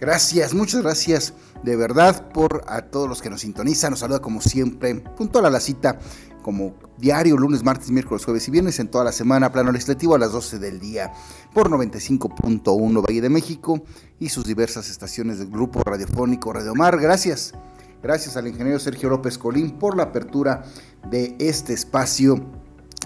Gracias, muchas gracias de verdad por a todos los que nos sintonizan. Nos saluda como siempre, puntual a la cita, como diario, lunes, martes, miércoles, jueves y viernes en toda la semana, plano legislativo a las 12 del día, por 95.1 Valle de México y sus diversas estaciones del grupo radiofónico Radio Mar. Gracias, gracias al ingeniero Sergio López Colín por la apertura de este espacio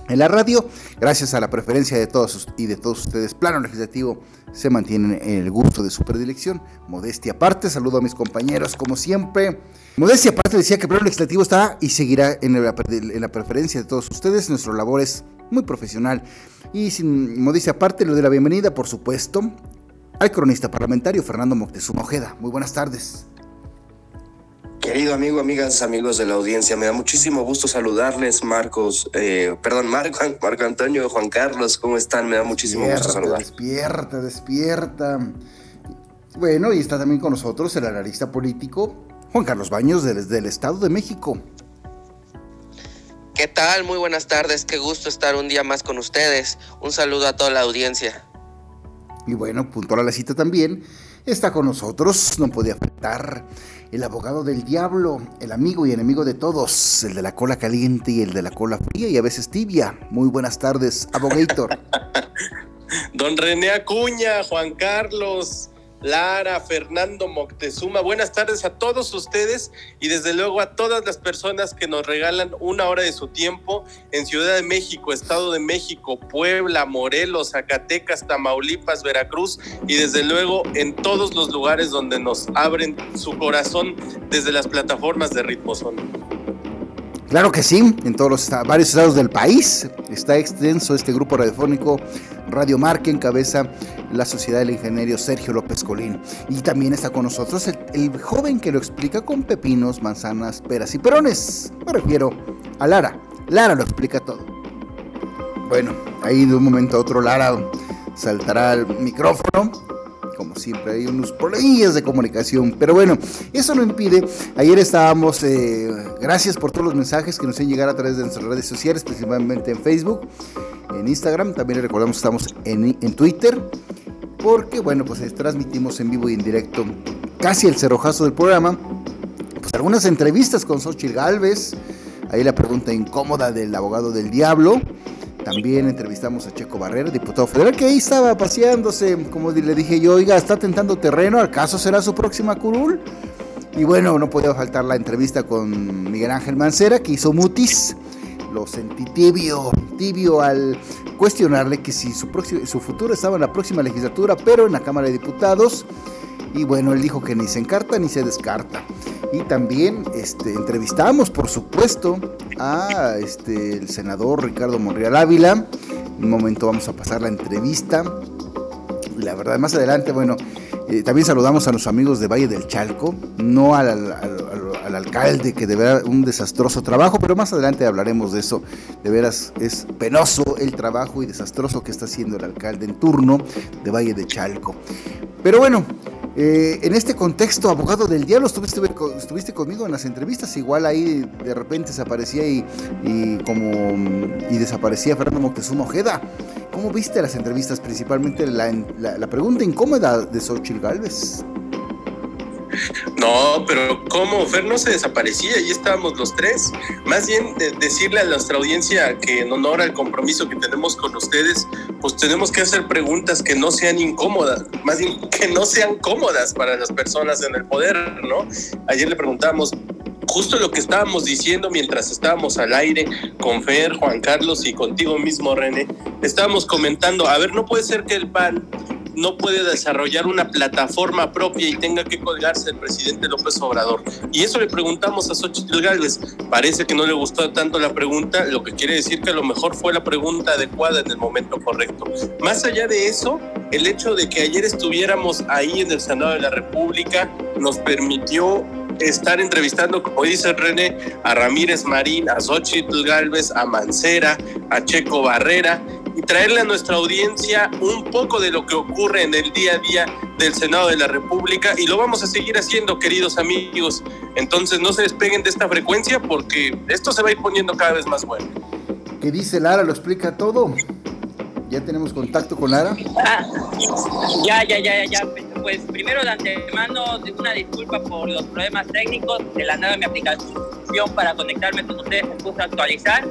en la radio, gracias a la preferencia de todos y de todos ustedes, Plano Legislativo se mantienen en el gusto de su predilección. Modestia aparte, saludo a mis compañeros como siempre. Modestia aparte decía que Plano Legislativo está y seguirá en la, en la preferencia de todos ustedes. Nuestra labor es muy profesional. Y sin modestia aparte, le doy la bienvenida, por supuesto, al cronista parlamentario Fernando Moctezuma Ojeda. Muy buenas tardes. Querido amigo, amigas, amigos de la audiencia, me da muchísimo gusto saludarles, Marcos, eh, perdón, Marco, Marco Antonio, Juan Carlos, ¿cómo están? Me da muchísimo gusto saludar. Despierta, despierta. Bueno, y está también con nosotros el analista político Juan Carlos Baños desde el Estado de México. ¿Qué tal? Muy buenas tardes, qué gusto estar un día más con ustedes. Un saludo a toda la audiencia. Y bueno, puntual a la cita también, está con nosotros, no podía faltar el abogado del diablo, el amigo y enemigo de todos, el de la cola caliente y el de la cola fría y a veces tibia. Muy buenas tardes, abogator. Don René Acuña, Juan Carlos, Lara, Fernando Moctezuma. Buenas tardes a todos ustedes y desde luego a todas las personas que nos regalan una hora de su tiempo en Ciudad de México, Estado de México, Puebla, Morelos, Zacatecas, Tamaulipas, Veracruz y desde luego en todos los lugares donde nos abren su corazón desde las plataformas de Ritmozón. Claro que sí, en todos los varios estados del país está extenso este grupo radiofónico Radio Mar que encabeza la Sociedad del Ingeniero Sergio López Colín. Y también está con nosotros el, joven que lo explica con pepinos, manzanas, peras y perones. Me refiero a Lara. Lara lo explica todo. Bueno, ahí de un momento a otro Lara saltará al micrófono como siempre, hay unos problemas de comunicación. Pero bueno, eso no impide. Ayer estábamos, eh, gracias por todos los mensajes que nos han llegado a través de nuestras redes sociales, principalmente en Facebook, en Instagram. También les recordamos que estamos en, Twitter. Porque, bueno, pues transmitimos en vivo y en directo casi el cerrojazo del programa. Pues algunas entrevistas con Xochitl Galvez. Ahí la pregunta incómoda del abogado del diablo. También entrevistamos a Checo Barrera, diputado federal, que ahí estaba paseándose, como le dije yo, oiga, está tentando terreno, ¿acaso será su próxima curul? Y bueno, no podía faltar la entrevista con Miguel Ángel Mancera, que hizo mutis. Lo sentí tibio, tibio al cuestionarle que si su, su futuro estaba en la próxima legislatura, pero en la Cámara de Diputados. Y bueno, él dijo que ni se encarta ni se descarta. Y también este, entrevistamos, por supuesto, a este, el senador Ricardo Monreal Ávila. Un momento vamos a pasar la entrevista. La verdad, más adelante, bueno, eh, también saludamos a los amigos de Valle del Chalco, no al, al, alcalde que de verdad un desastroso trabajo, pero más adelante hablaremos de eso. De veras es penoso el trabajo y desastroso que está haciendo el alcalde en turno de Valle de Chalco. Pero bueno, eh, en este contexto, abogado del diablo, estuviste, estuviste, conmigo en las entrevistas, igual ahí de repente desaparecía y, como y desaparecía Fernando Moctezuma Ojeda. ¿Cómo viste las entrevistas, principalmente la, la, pregunta incómoda de Xochitl Galvez? No, pero ¿cómo? Fer no se desaparecía, y estábamos los tres. Más bien decirle a nuestra audiencia que en honor al compromiso que tenemos con ustedes, pues tenemos que hacer preguntas que no sean incómodas, más bien que no sean cómodas para las personas en el poder, ¿no? Ayer le preguntamos, justo lo que estábamos diciendo mientras estábamos al aire con Fer, Juan Carlos y contigo mismo, René, estábamos comentando, a ver, no puede ser que el PAN no puede desarrollar una plataforma propia y tenga que colgarse el presidente López Obrador. Y eso le preguntamos a Xochitl Gálvez. Parece que no le gustó tanto la pregunta, lo que quiere decir que a lo mejor fue la pregunta adecuada en el momento correcto. Más allá de eso, el hecho de que ayer estuviéramos ahí en el Senado de la República nos permitió estar entrevistando, como dice René, a Ramírez Marín, a Xochitl Galvez, a Mancera, a Checo Barrera y traerle a nuestra audiencia un poco de lo que ocurre en el día a día del Senado de la República y lo vamos a seguir haciendo, queridos amigos. Entonces no se despeguen de esta frecuencia porque esto se va a ir poniendo cada vez más bueno. ¿Qué dice Lara? ¿Lo explica todo? ¿Ya tenemos contacto con Lara? Ah, ya, ya, ya, ya. Pues primero de antemano una disculpa por los problemas técnicos de la nueva mi aplicación para conectarme con ustedes, me puse a actualizar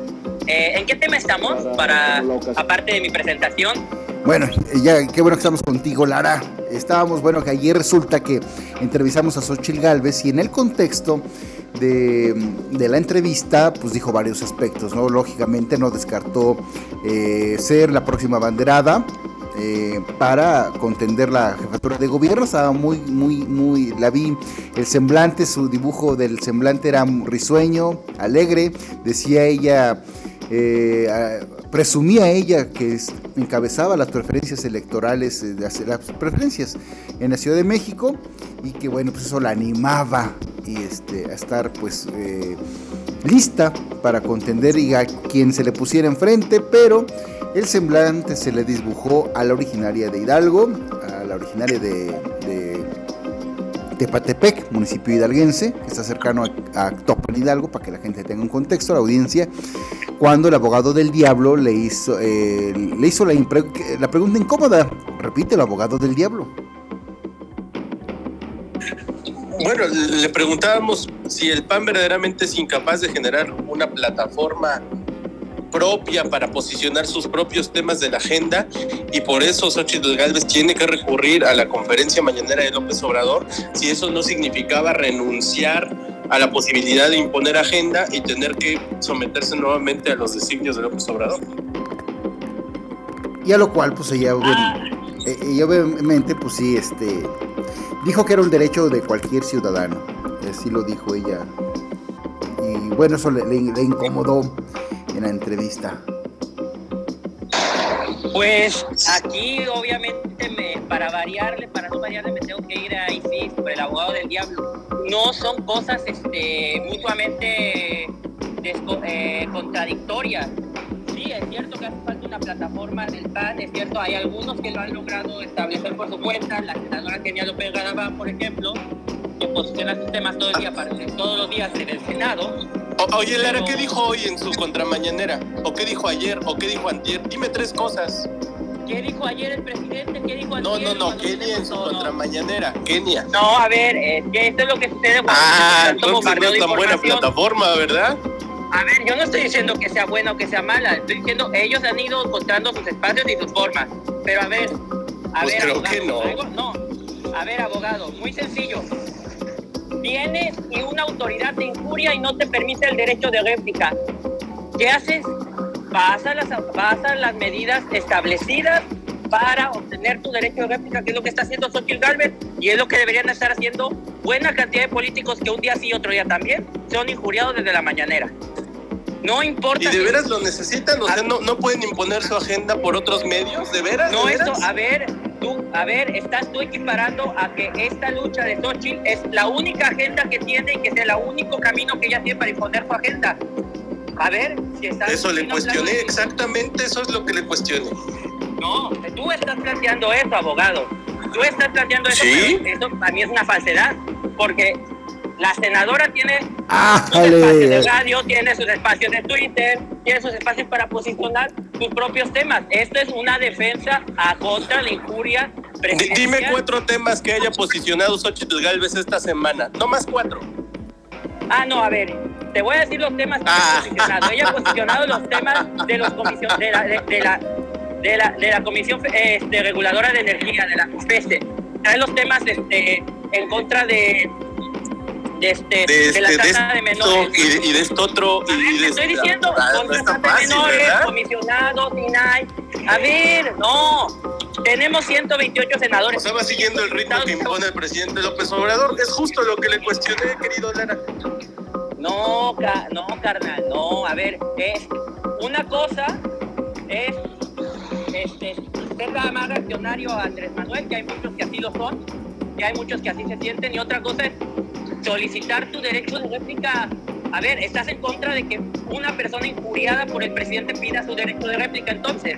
eh, ¿En qué tema estamos para, aparte de mi presentación? Bueno, ya qué bueno que estamos contigo, Lara. Estábamos, bueno, que ayer resulta que entrevistamos a Xochitl Galvez y en el contexto de, la entrevista, pues dijo varios aspectos, ¿no? Lógicamente no descartó eh, ser la próxima banderada, eh, para contender la jefatura de gobierno. Estaba muy, muy, muy, la vi, el semblante, su dibujo del semblante era risueño, alegre, decía ella eh, presumía ella que encabezaba las preferencias electorales, eh, las preferencias en la Ciudad de México y que bueno, pues eso la animaba y este, a estar pues eh, lista para contender y a quien se le pusiera enfrente, pero el semblante se le dibujó a la originaria de Hidalgo, a la originaria de Tepatepec, municipio hidalguense, que está cercano a, a Hidalgo, para que la gente tenga un contexto, la audiencia, cuando el abogado del diablo le hizo, eh, le hizo la, la pregunta incómoda. Repite, el abogado del diablo. Bueno, le preguntábamos si el PAN verdaderamente es incapaz de generar una plataforma propia para posicionar sus propios temas de la agenda. Y por eso Xochitl Gálvez tiene que recurrir a la conferencia mañanera de López Obrador si eso no significaba renunciar a la posibilidad de imponer agenda y tener que someterse nuevamente a los designios de López Obrador. Y a lo cual pues ella, eh, ella obviamente pues sí este dijo que era un derecho de cualquier ciudadano así lo dijo ella. Y bueno eso le incomodó en la entrevista? Pues aquí obviamente me, para variarle, para no variarle me tengo que ir ahí sí sobre el abogado del diablo. No son cosas este, mutuamente eh, contradictorias. Sí, es cierto que hace falta una plataforma del PAN, es cierto, hay algunos que lo han logrado establecer por su cuenta, la senadora Kenia López Garabán, por ejemplo, que posiciona sus temas todo el día, todos los días en el Senado, oye, Lara, ¿qué dijo hoy en su contramañanera? ¿O qué dijo ayer? ¿O qué dijo antier? Dime tres cosas. ¿Qué dijo ayer el presidente? ¿Qué dijo No, no, no, Kenia en su contramañanera. Kenia. No, a ver, es que esto es lo que sucede cuando ah, entonces no es tan buena plataforma, ¿verdad? A ver, yo no estoy diciendo que sea buena o que sea mala, estoy diciendo ellos han ido encontrando sus espacios y sus formas. Pero a ver, a pues ver, creo que no. no. A ver, abogado, muy sencillo vienes y una autoridad te injuria y no te permite el derecho de réplica. ¿Qué haces? Vas a las, las medidas establecidas para obtener tu derecho de réplica, que es lo que está haciendo Xochitl Galvez y es lo que deberían estar haciendo buena cantidad de políticos que un día sí y otro día también son injuriados desde la mañanera. No importa. ¿Y de veras lo necesitan? O sea, no, no pueden imponer su agenda por otros medios, ¿de veras? No, eso, a ver, tú, a ver, estás tú equiparando a que esta lucha de Xochitl es la única agenda que tiene y que es el único camino que ella tiene para imponer su agenda. A ver, si estás. Eso le cuestioné, exactamente eso es lo que le cuestioné. No, tú estás planteando eso, abogado. Tú estás planteando eso, ¿Sí? eso para mí es una falsedad, porque la senadora tiene ah, sus espacios de radio, tiene sus espacios de Twitter, tiene sus espacios para posicionar sus propios temas. Esto es una defensa a contra la injuria Dime cuatro temas que haya posicionado Xochitl Galvez esta semana. No más cuatro. Ah, no, a ver. Te voy a decir los temas que ha ah. posicionado. Ella ha posicionado los temas de los comisión, de la, de, la de la, de la Comisión este, Reguladora de Energía, de la FESE. Trae los temas este, en contra de este, de, la este, tasa de, menores. Y de, esto otro. y de estoy diciendo, con de menores, comisionados, INAI. A ver, no. Tenemos 128 senadores. O sea, va siguiendo el ritmo que impone el presidente López Obrador. Es justo lo que le cuestioné, querido Lara. No, no, carnal, no. A ver, es una cosa es este, ser más reaccionario a Andrés Manuel, que hay muchos que así lo son, que hay muchos que así se sienten, y otra cosa es solicitar tu derecho de réplica. A ver, estás en contra de que una persona injuriada por el presidente pida su derecho de réplica, entonces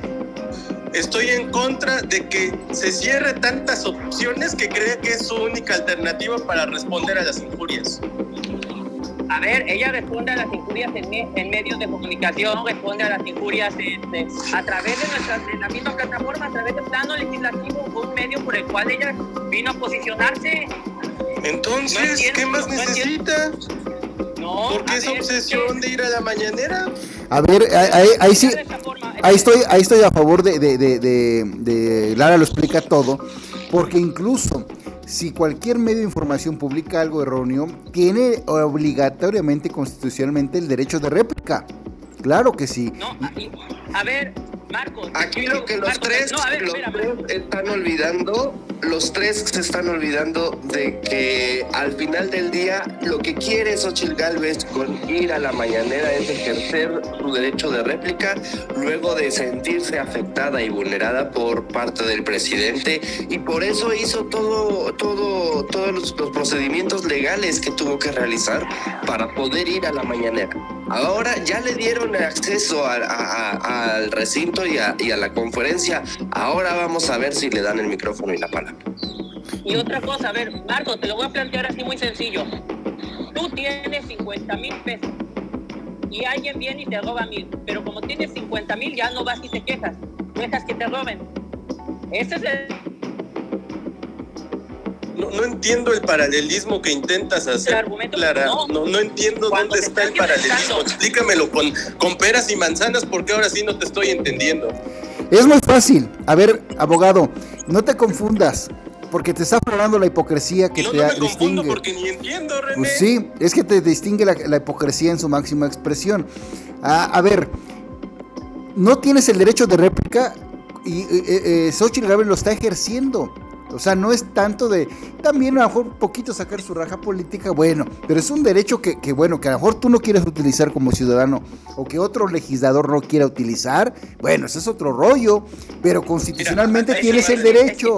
estoy en contra de que se cierre tantas opciones que cree que es su única alternativa para responder a las injurias. A ver, ella responde a las injurias en, medios de comunicación, responde a las injurias este, a través de, nuestra, la misma plataforma, a través del plano legislativo, un medio por el cual ella vino a posicionarse. Entonces, ¿qué más necesita? No, ¿Por qué esa obsesión de ir a la mañanera? A ver, ahí, sí, ahí estoy, ahí estoy a favor de, de, de, de, Lara lo explica todo, porque incluso si cualquier medio de información publica algo erróneo, tiene obligatoriamente, constitucionalmente, el derecho de réplica. Claro que sí. No, a ver, Marcos. Aquí lo que los tres, están olvidando, los tres se están olvidando de que al final del día lo que quiere Xochitl Galvez con ir a la mañanera es ejercer su derecho de réplica luego de sentirse afectada y vulnerada por parte del presidente y por eso hizo todo, todo, todos los, los procedimientos legales que tuvo que realizar para poder ir a la mañanera. Ahora ya le dieron acceso al recinto y a, la conferencia. Ahora vamos a ver si le dan el micrófono y la palabra. Y otra cosa, a ver, Marco, te lo voy a plantear así muy sencillo. Tú tienes 50 mil pesos y alguien viene y te roba mil, pero como tienes 50 mil ya no vas y te quejas, dejas que te roben. Ese es el no, entiendo el paralelismo que intentas hacer, Clara. No, no, entiendo dónde está el paralelismo. Explícamelo con, con peras y manzanas porque ahora sí no te estoy entendiendo. Es muy fácil. A ver, abogado, no te confundas. Porque te está hablando la hipocresía que te no me distingue. porque ni entiendo, René. Pues sí, es que te distingue la, hipocresía en su máxima expresión. Ah, a ver, no tienes el derecho de réplica y eh, eh, Xochitl lo está ejerciendo. O sea, no es tanto de también a lo mejor un poquito sacar su raja política, bueno, pero es un derecho que, que, bueno, que a lo mejor tú no quieres utilizar como ciudadano o que otro legislador no quiera utilizar, bueno, ese es otro rollo, pero constitucionalmente tienes el derecho.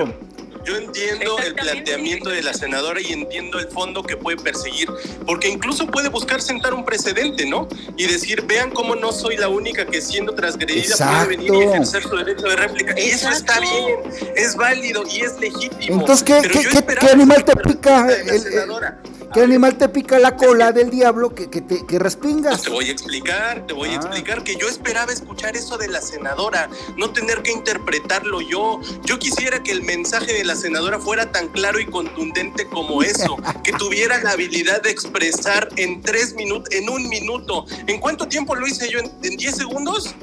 Yo entiendo el planteamiento de la senadora y entiendo el fondo que puede perseguir, porque incluso puede buscar sentar un precedente, ¿no? Y decir, vean cómo no soy la única que siendo transgredida puede venir y ejercer su derecho de réplica. Y eso está bien, es válido y es legítimo. Entonces, ¿qué, ¿qué, qué, animal te pica? El, senadora. ¿Qué animal te pica la cola del diablo que, que, te, que respingas? Pues te voy a explicar, te voy a ah. explicar que yo esperaba escuchar eso de la senadora, no tener que interpretarlo yo. Yo quisiera que el mensaje de la senadora fuera tan claro y contundente como eso, que tuviera la habilidad de expresar en tres minutos, en un minuto. ¿En cuánto tiempo lo hice yo? ¿En diez segundos?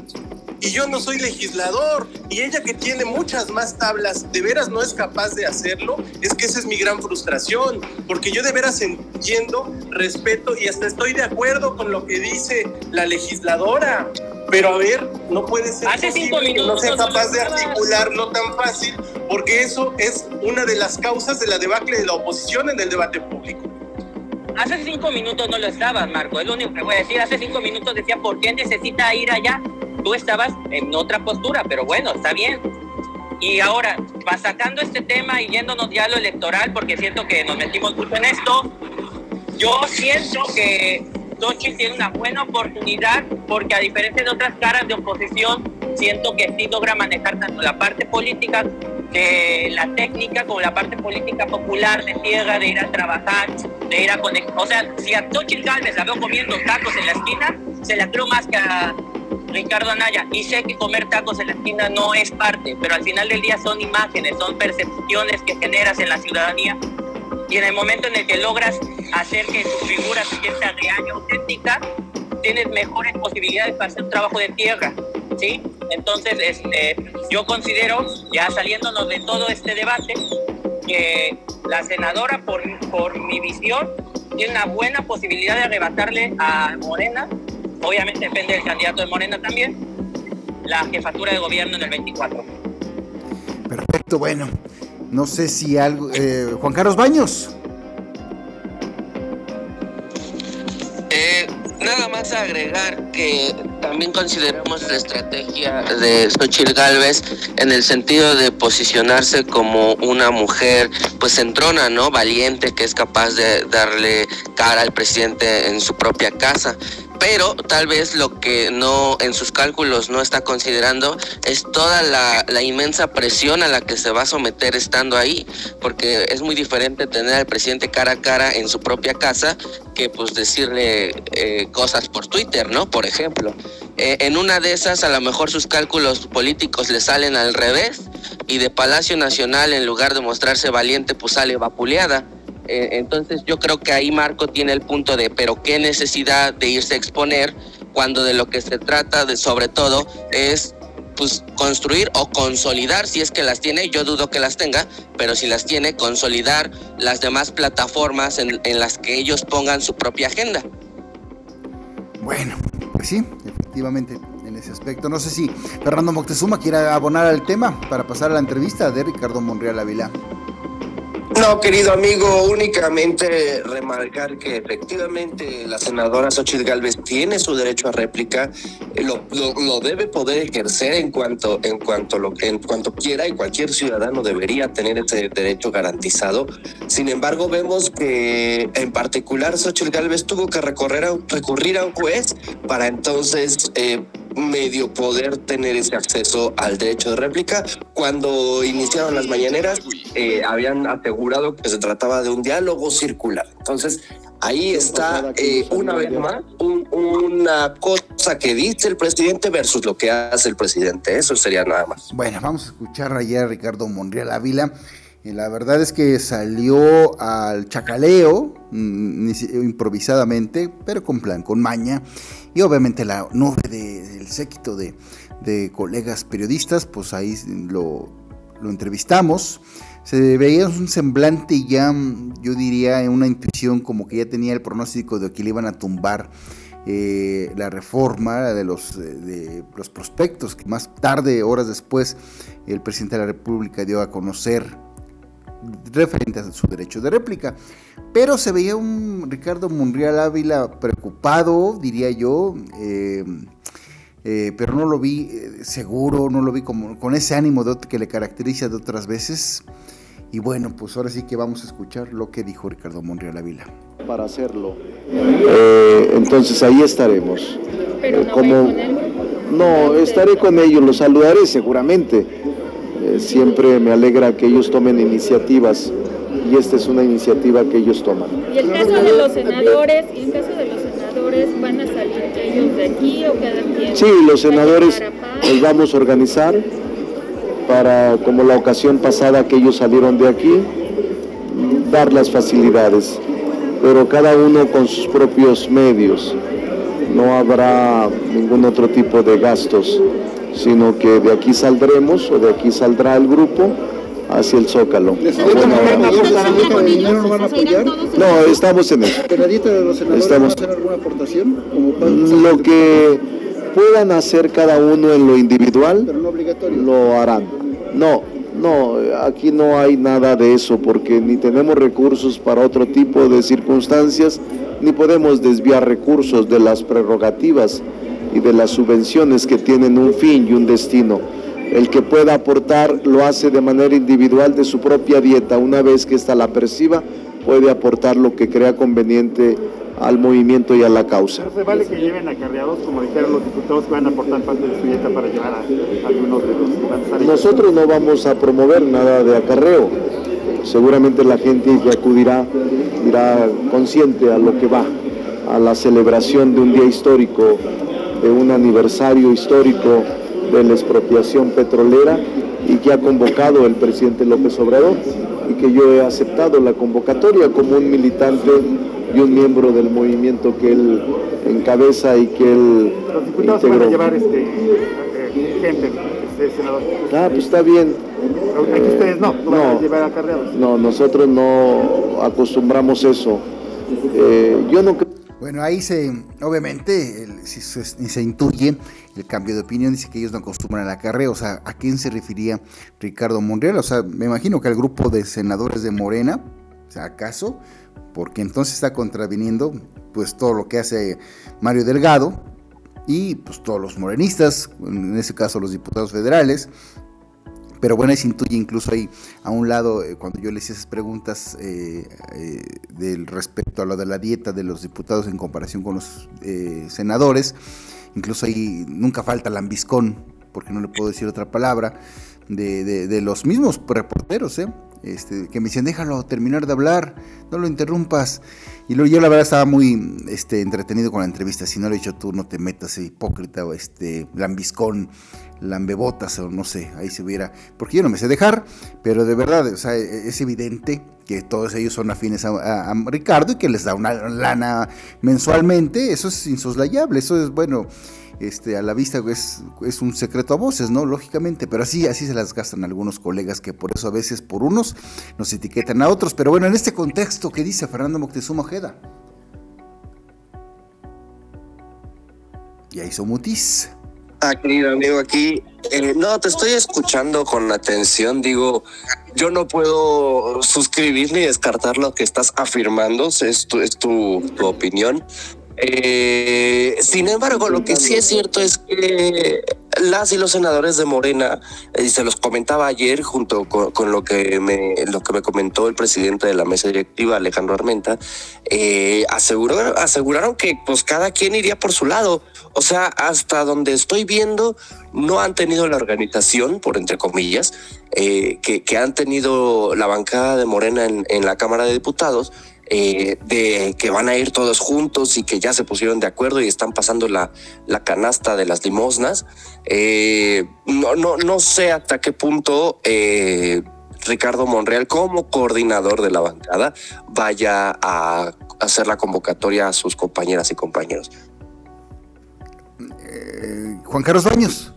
Y yo no soy legislador. Y ella que tiene muchas más tablas, de veras no es capaz de hacerlo, es que esa es mi gran frustración, porque yo de veras entiendo, respeto y hasta estoy de acuerdo con lo que dice la legisladora. Pero a ver, no puede ser Hace minutos no sea capaz de articularlo tan fácil, porque eso es una de las causas de la debacle de la oposición en el debate público. Hace cinco minutos no lo estabas, Marco. Es lo único que voy a decir. Hace cinco minutos decía, ¿por qué necesita ir allá? tú estabas en otra postura, pero bueno, está bien. Y ahora, sacando este tema y yéndonos ya lo electoral, porque siento que nos metimos mucho en esto, yo siento que Xochitl tiene una buena oportunidad, porque a diferencia de otras caras de oposición, siento que sí logra manejar tanto la parte política de la técnica como la parte política popular de tierra, de ir a trabajar, de ir a conectar. O sea, si a Xochitl Galvez la veo comiendo tacos en la esquina, se la creo más que a Ricardo Anaya, y sé que comer tacos en la esquina no es parte, pero al final del día son imágenes, son percepciones que generas en la ciudadanía. Y en el momento en el que logras hacer que tu figura se sienta real y auténtica, tienes mejores posibilidades para hacer un trabajo de tierra. ¿sí? Entonces, este, yo considero, ya saliéndonos de todo este debate, que la senadora, por, por mi visión, tiene una buena posibilidad de arrebatarle a Morena obviamente depende del candidato de Morena también, la jefatura de gobierno en el 24. Perfecto. bueno, no sé si algo... Eh, Juan Carlos Baños. Nada más agregar que también consideramos la estrategia de Xochitl Galvez en el sentido de posicionarse como una mujer pues entrona, ¿no? Valiente, que es capaz de darle cara al presidente en su propia casa pero tal vez lo que no en sus cálculos no está considerando es toda la, inmensa presión a la que se va a someter estando ahí, porque es muy diferente tener al presidente cara a cara en su propia casa que pues decirle eh, cosas por Twitter, ¿no? Por ejemplo. Eh, en una de esas a lo mejor sus cálculos políticos le salen al revés y de Palacio Nacional en lugar de mostrarse valiente pues sale vapuleada. Eh, entonces yo creo que ahí Marco tiene el punto de, pero qué necesidad de irse a exponer cuando de lo que se trata de sobre todo es pues construir o consolidar si es que las tiene, yo dudo que las tenga, pero si las tiene, consolidar las demás plataformas en, las que ellos pongan su propia agenda. Bueno, pues sí, efectivamente, en ese aspecto. No sé si Fernando Moctezuma quiere abonar al tema para pasar a la entrevista de Ricardo Monreal Ávila. No, querido amigo, únicamente remarcar que efectivamente la senadora Xochitl Galvez tiene su derecho a réplica, eh, lo, lo, debe poder ejercer en cuanto, en, cuanto lo, en cuanto quiera y cualquier ciudadano debería tener ese derecho garantizado. Sin embargo, vemos que en particular Xochitl Galvez tuvo que recorrer a, recurrir a un juez para entonces... Eh, medio poder tener ese acceso al derecho de réplica. Cuando iniciaron las mañaneras, eh, habían asegurado que se trataba de un diálogo circular. Entonces, ahí está eh, una vez más una cosa que dice el presidente versus lo que hace el presidente. Eso sería nada más. Bueno, vamos a escuchar allá a Ricardo Monreal Ávila. Y la verdad es que salió al chacaleo, mm, improvisadamente, pero con plan, con maña. Y obviamente la nube del séquito de, colegas periodistas, pues ahí lo, entrevistamos. Se veía un semblante ya, yo diría, una intuición como que ya tenía el pronóstico de que le iban a tumbar eh, la reforma de los, de los prospectos más tarde, horas después, el presidente de la República dio a conocer referente a su derecho de réplica. Pero se veía un Ricardo Monreal Ávila preocupado, diría yo, eh, eh, pero no lo vi eh, seguro, no lo vi como, con ese ánimo de, que le caracteriza de otras veces. Y bueno, pues ahora sí que vamos a escuchar lo que dijo Ricardo Monreal Ávila. Para hacerlo. entonces ahí estaremos. Pero no como, No, estaré con ellos, los saludaré seguramente eh, siempre me alegra que ellos tomen iniciativas y esta es una iniciativa que ellos toman. ¿Y el caso de los senadores, y en caso de los senadores van a salir ellos de aquí o cada quien? Sí, los senadores los vamos a organizar para, como la ocasión pasada que ellos salieron de aquí, dar las facilidades, pero cada uno con sus propios medios. No habrá ningún otro tipo de gastos sino que de aquí saldremos o de aquí saldrá el grupo hacia el Zócalo. No, estamos en eso. estamos... hacer alguna aportación? Lo que puedan hacer cada uno en lo individual, lo harán. No, no, aquí no hay nada de eso porque ni tenemos recursos para otro tipo de circunstancias, ni podemos desviar recursos de las prerrogativas y de las subvenciones que tienen un fin y un destino. El que pueda aportar lo hace de manera individual de su propia dieta. Una vez que ésta la perciba, puede aportar lo que crea conveniente al movimiento y a la causa. ¿No se vale que lleven acarreados, como dijeron los diputados, que van a aportar parte de su dieta para llevar a, algunos de los Nosotros no vamos a promover nada de acarreo. Seguramente la gente que acudirá irá consciente a lo que va, a la celebración de un día histórico de un aniversario histórico de la expropiación petrolera y que ha convocado el presidente López Obrador y que yo he aceptado la convocatoria como un militante y un miembro del movimiento que él encabeza y que él Los diputados integró. van a llevar este, eh, gente, este senador. Ah, pues está bien. Aquí ustedes no, no, van a llevar acarreados. No, nosotros no acostumbramos eso. Eh, yo no creo Bueno, ahí se, obviamente, el- si se, intuye el cambio de opinión, dice que ellos no acostumbran al acarreo, o sea, ¿a quién se refería Ricardo Monreal? O sea, me imagino que al grupo de senadores de Morena, o sea, ¿acaso? Porque entonces está contraviniendo, pues, todo lo que hace Mario Delgado y, pues, todos los morenistas, en ese caso los diputados federales, pero bueno, se intuye incluso ahí a un lado, eh, cuando yo le hice esas preguntas eh, eh, del respecto a lo de la dieta de los diputados en comparación con los senadores, incluso ahí nunca falta lambiscón, porque no le puedo decir otra palabra, de, de- de los mismos reporteros. Este, que me dicen, déjalo terminar de hablar, no lo interrumpas. Y luego yo la verdad estaba muy este, entretenido con la entrevista, si no lo he dicho tú, no te metas, hipócrita, o este, lambiscón, lambebotas, o no sé, ahí se hubiera, porque yo no me sé dejar, pero de verdad, o sea, e- es evidente que todos ellos son afines a, Ricardo y que les da una lana mensualmente, eso es insoslayable, eso es, bueno, este, a la vista es, un secreto a voces, ¿no? Lógicamente, pero así, así se las gastan algunos colegas que por eso a veces por unos nos etiquetan a otros. Pero bueno, en este contexto, ¿qué dice Fernando Moctezuma Ojeda? Y ahí hizo mutis. Ah, querido amigo, aquí. eh, no, te estoy escuchando con atención. Digo, yo no puedo suscribir ni descartar lo que estás afirmando. Es tu, es tu, tu opinión. Eh, sin embargo, lo que sí es cierto es que las y los senadores de Morena, y se los comentaba ayer junto con, con lo que me lo que me comentó el presidente de la mesa directiva, Alejandro Armenta, eh, aseguró, aseguraron que pues cada quien iría por su lado. O sea, hasta donde estoy viendo, no han tenido la organización, por entre comillas, eh, que, que han tenido la bancada de Morena en, en la Cámara de Diputados, eh, de que van a ir todos juntos y que ya se pusieron de acuerdo y están pasando la, la canasta de las limosnas. Eh, no, no, no sé hasta qué punto eh, Ricardo Monreal, como coordinador de la bancada, vaya a hacer la convocatoria a sus compañeras y compañeros. Juan Carlos Baños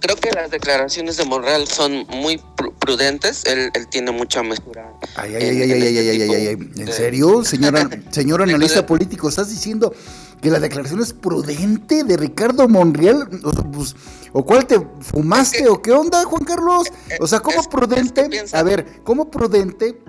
creo que las declaraciones de Monreal son muy prudentes. Él, tiene mucha mesura. Ay, ay, en, ay, ay, este ay, ay, ay, ay, ¿En serio, señora, señor analista político? ¿Estás diciendo que la declaración es prudente de Ricardo Monreal? O, pues, cuál te fumaste? ¿O qué onda, Juan Carlos? Eh, eh, o sea, ¿cómo prudente? A ver, ¿cómo prudente?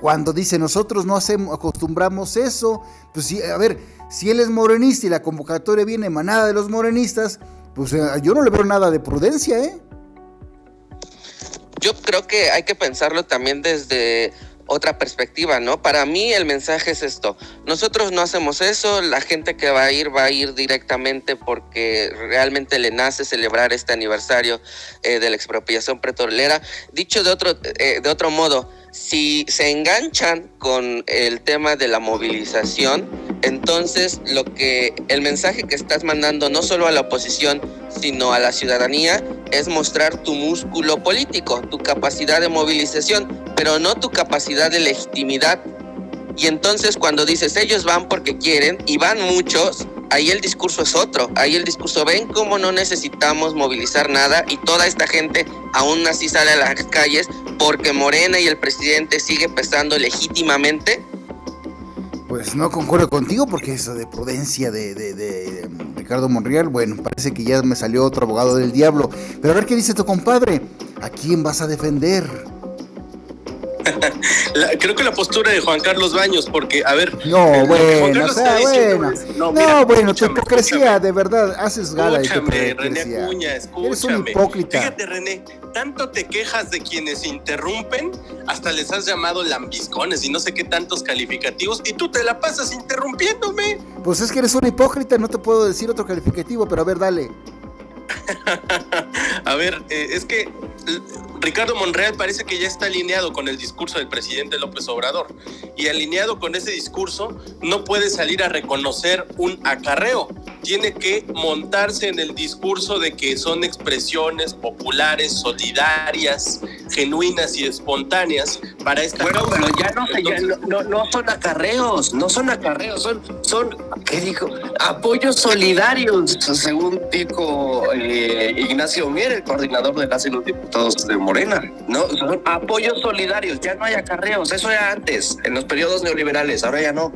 Cuando dice nosotros no hacemos, acostumbramos eso, pues sí, a ver, si él es morenista y la convocatoria viene emanada de los morenistas, pues yo no le veo nada de prudencia, ¿eh? Yo creo que hay que pensarlo también desde otra perspectiva, ¿no? Para mí el mensaje es esto. Nosotros no hacemos eso, la gente que va a ir va a ir directamente porque realmente le nace celebrar este aniversario eh, de la expropiación petrolera. Dicho de otro, eh, de otro modo, si se enganchan con el tema de la movilización, entonces lo que el mensaje que estás mandando no solo a la oposición, sino a la ciudadanía es mostrar tu músculo político, tu capacidad de movilización, pero no tu capacidad de legitimidad. Y entonces cuando dices ellos van porque quieren y van muchos, ahí el discurso es otro. Ahí el discurso, ven cómo no necesitamos movilizar nada y toda esta gente aún así sale a las calles porque Morena y el presidente sigue pesando legítimamente. Pues no concuerdo contigo porque eso de prudencia de, de- de, Ricardo Monreal, bueno, parece que ya me salió otro abogado del diablo. Pero a ver qué dice tu compadre. ¿A quién vas a defender? La- creo que la postura de Juan Carlos Baños, porque, a ver. No, bueno, o sea, bueno. es- No, mira, bueno, tu escúchame, hipocresía, de verdad, haces gala de tu Escúchame, René. Acuña, Eres un escúchame. hipócrita. Fíjate, René, tanto te quejas de quienes interrumpen, hasta les has llamado lambiscones y no sé qué tantos calificativos, y tú te la pasas interrumpiéndome. Pues es que eres un hipócrita, no te puedo decir otro calificativo, pero a ver, dale. A ver, eh, es que Ricardo Monreal parece que ya está alineado con el discurso del presidente López Obrador. Y alineado con ese discurso, no puede salir a reconocer un acarreo. Tiene que montarse en el discurso de que son expresiones populares, solidarias, genuinas y espontáneas para esta Bueno, causa. pero ya no, ya no, no, no son acarreos, no son acarreos, son, son, ¿qué dijo? Apoyos solidarios, según dijo eh, Ignacio Mier, el coordinador de y los diputados de Morena. No, apoyos solidarios, ya no hay acarreos, eso era antes, en los periodos neoliberales, ahora ya no.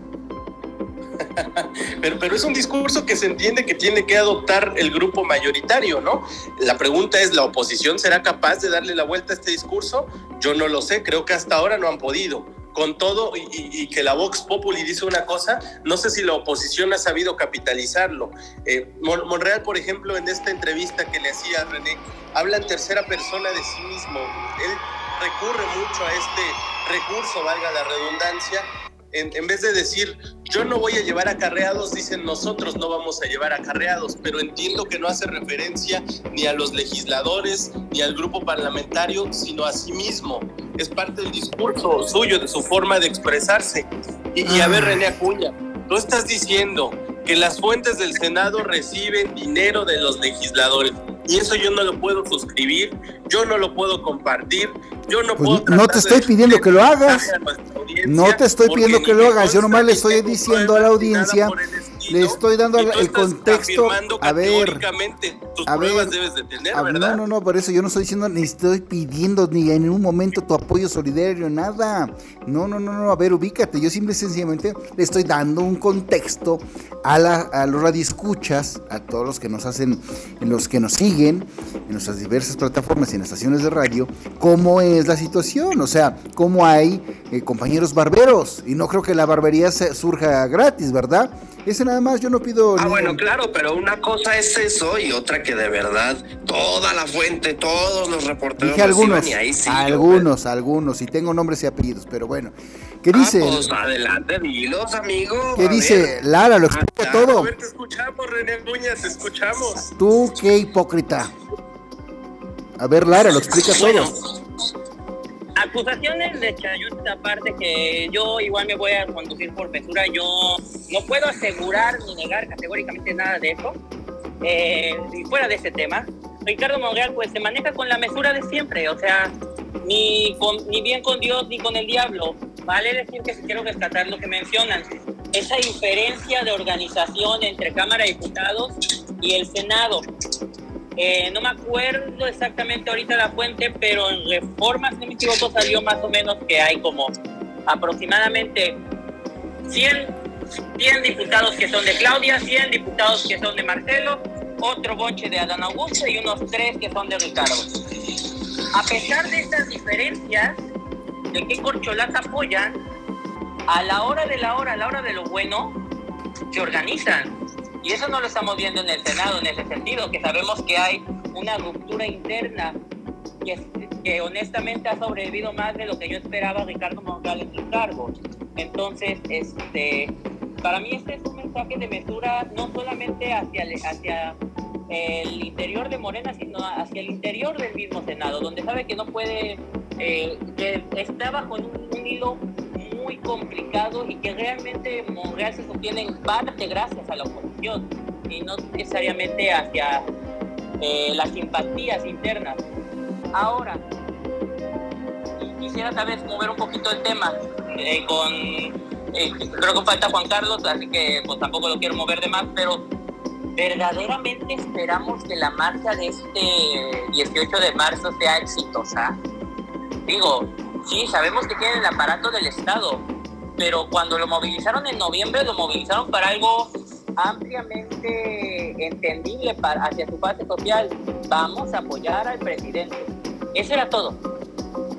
pero, pero es un discurso que se entiende que tiene que adoptar el grupo mayoritario, ¿no? La pregunta es, ¿la oposición será capaz de darle la vuelta a este discurso? Yo no lo sé, creo que hasta ahora no han podido con todo y, que la Vox Populi dice una cosa, no sé si la oposición ha sabido capitalizarlo. Eh, Monreal, por ejemplo, en esta entrevista que le hacía a René, habla en tercera persona de sí mismo. Él recurre mucho a este recurso, valga la redundancia, en, vez de decir yo no voy a llevar acarreados, dicen nosotros no vamos a llevar acarreados, pero entiendo que no hace referencia ni a los legisladores ni al grupo parlamentario, sino a sí mismo. Es parte del discurso suyo, de su forma de expresarse. Y, y a ver, René Acuña, tú estás diciendo que las fuentes del Senado reciben dinero de los legisladores. Y eso yo no lo puedo suscribir, yo no lo puedo compartir, yo no pues puedo... No te estoy pidiendo que lo hagas. No te estoy pidiendo que lo hagas. Yo nomás le estoy diciendo a la audiencia le estoy dando el contexto. A ver, a ver, debes de tener, no, no, no, por eso yo no estoy diciendo ni estoy pidiendo ni en un momento tu apoyo solidario, nada. No, no, no, no, a ver, ubícate. Yo simple y sencillamente le estoy dando un contexto a, la, a los radioescuchas, a todos los que nos hacen, en los que nos siguen en nuestras diversas plataformas y en estaciones de radio, cómo es la situación, o sea, cómo hay eh, compañeros barberos. Y no creo que la barbería surja gratis, ¿verdad? Ese nada más, yo no pido. Ah, bueno, claro, pero una cosa es eso y otra que de verdad toda la fuente, todos los reporteros. Dije algunos, algunos, algunos, y tengo nombres y apellidos, pero bueno. ¿Qué ah, dice? Pues adelante, dilos, amigo. ¿Qué dice? Lara, lo explica ah, todo. A ver, te escuchamos, René Muñoz, te escuchamos. Tú, qué hipócrita. A ver, Lara, lo explica todo acusaciones de Chayut, aparte que yo igual me voy a conducir por mesura, yo no puedo asegurar ni negar categóricamente nada de eso. Eh, y fuera de ese tema, Ricardo Monreal pues se maneja con la mesura de siempre, o sea, ni, ni bien con Dios ni con el diablo. Vale decir que quiero rescatar lo que mencionan, esa diferencia de organización entre Cámara de Diputados y el Senado. Eh, no me acuerdo exactamente ahorita la fuente, pero en reformas, si me equivoco, salió más o menos que hay como aproximadamente 100, 100 diputados que son de Claudia, 100 diputados que son de Marcelo, otro bonche de Adán Augusto y unos tres que son de Ricardo. A pesar de estas diferencias, de qué corcholata apoyan, a la hora de la hora, a la hora de lo bueno, se organizan y eso no lo estamos viendo en el Senado en ese sentido, que sabemos que hay una ruptura interna que, honestamente ha sobrevivido más de lo que yo esperaba Ricardo Monreal en su cargo. Entonces, este, para mí este es un mensaje de mesura no solamente hacia, hacia el interior de Morena, sino hacia el interior del mismo Senado, donde sabe que no puede, eh, que está bajo un, un hilo muy complicado y que realmente Monreal se sostiene en parte gracias a la oposición y no necesariamente hacia eh, las simpatías internas. Ahora, quisiera tal vez mover un poquito el tema eh, con, eh, creo que falta Juan Carlos, así que pues tampoco lo quiero mover de más, pero verdaderamente esperamos que la marcha de este 18 de marzo sea exitosa. Digo, Sí, sabemos que tiene el aparato del Estado, pero cuando lo movilizaron en noviembre, lo movilizaron para algo ampliamente entendible para, hacia su base social. Vamos a apoyar al presidente. Eso era todo.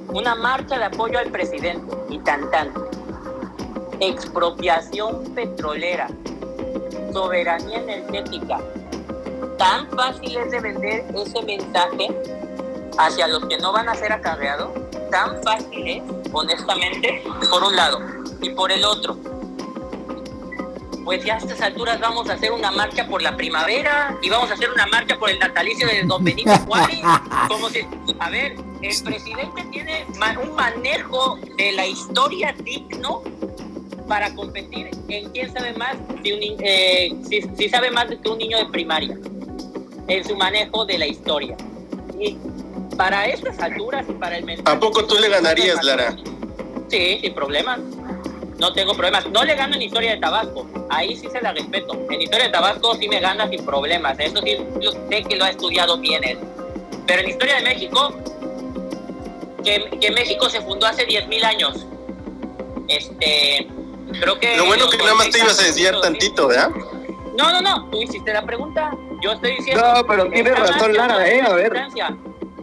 Una marcha de apoyo al presidente y tan tan. Expropiación petrolera, soberanía energética. Tan fácil es de vender ese mensaje hacia los que no van a ser acarreados tan fáciles, honestamente, por un lado. Y por el otro, pues ya a estas alturas vamos a hacer una marcha por la primavera y vamos a hacer una marcha por el natalicio de Don Benito Juárez. Como si, a ver, el presidente tiene un manejo de la historia digno para competir en quién sabe más si, un, eh, si, sabe más que un niño de primaria en su manejo de la historia. Para estas alturas y para el mensaje. ¿A poco tú le ganarías, Lara? Sí, sin problemas. No tengo problemas. No le gano en Historia de Tabasco. Ahí sí se la respeto. En Historia de Tabasco sí me gana sin problemas. Eso sí, yo sé que lo ha estudiado bien él. Pero en Historia de México, que, que México se fundó hace 10.000 años. Este, Creo que Lo bueno que nada más te ibas a desviar tantito, ¿verdad? No, no, no, tú hiciste la pregunta. Yo estoy diciendo. No, pero tiene esta razón Lara, ¿eh? A ver.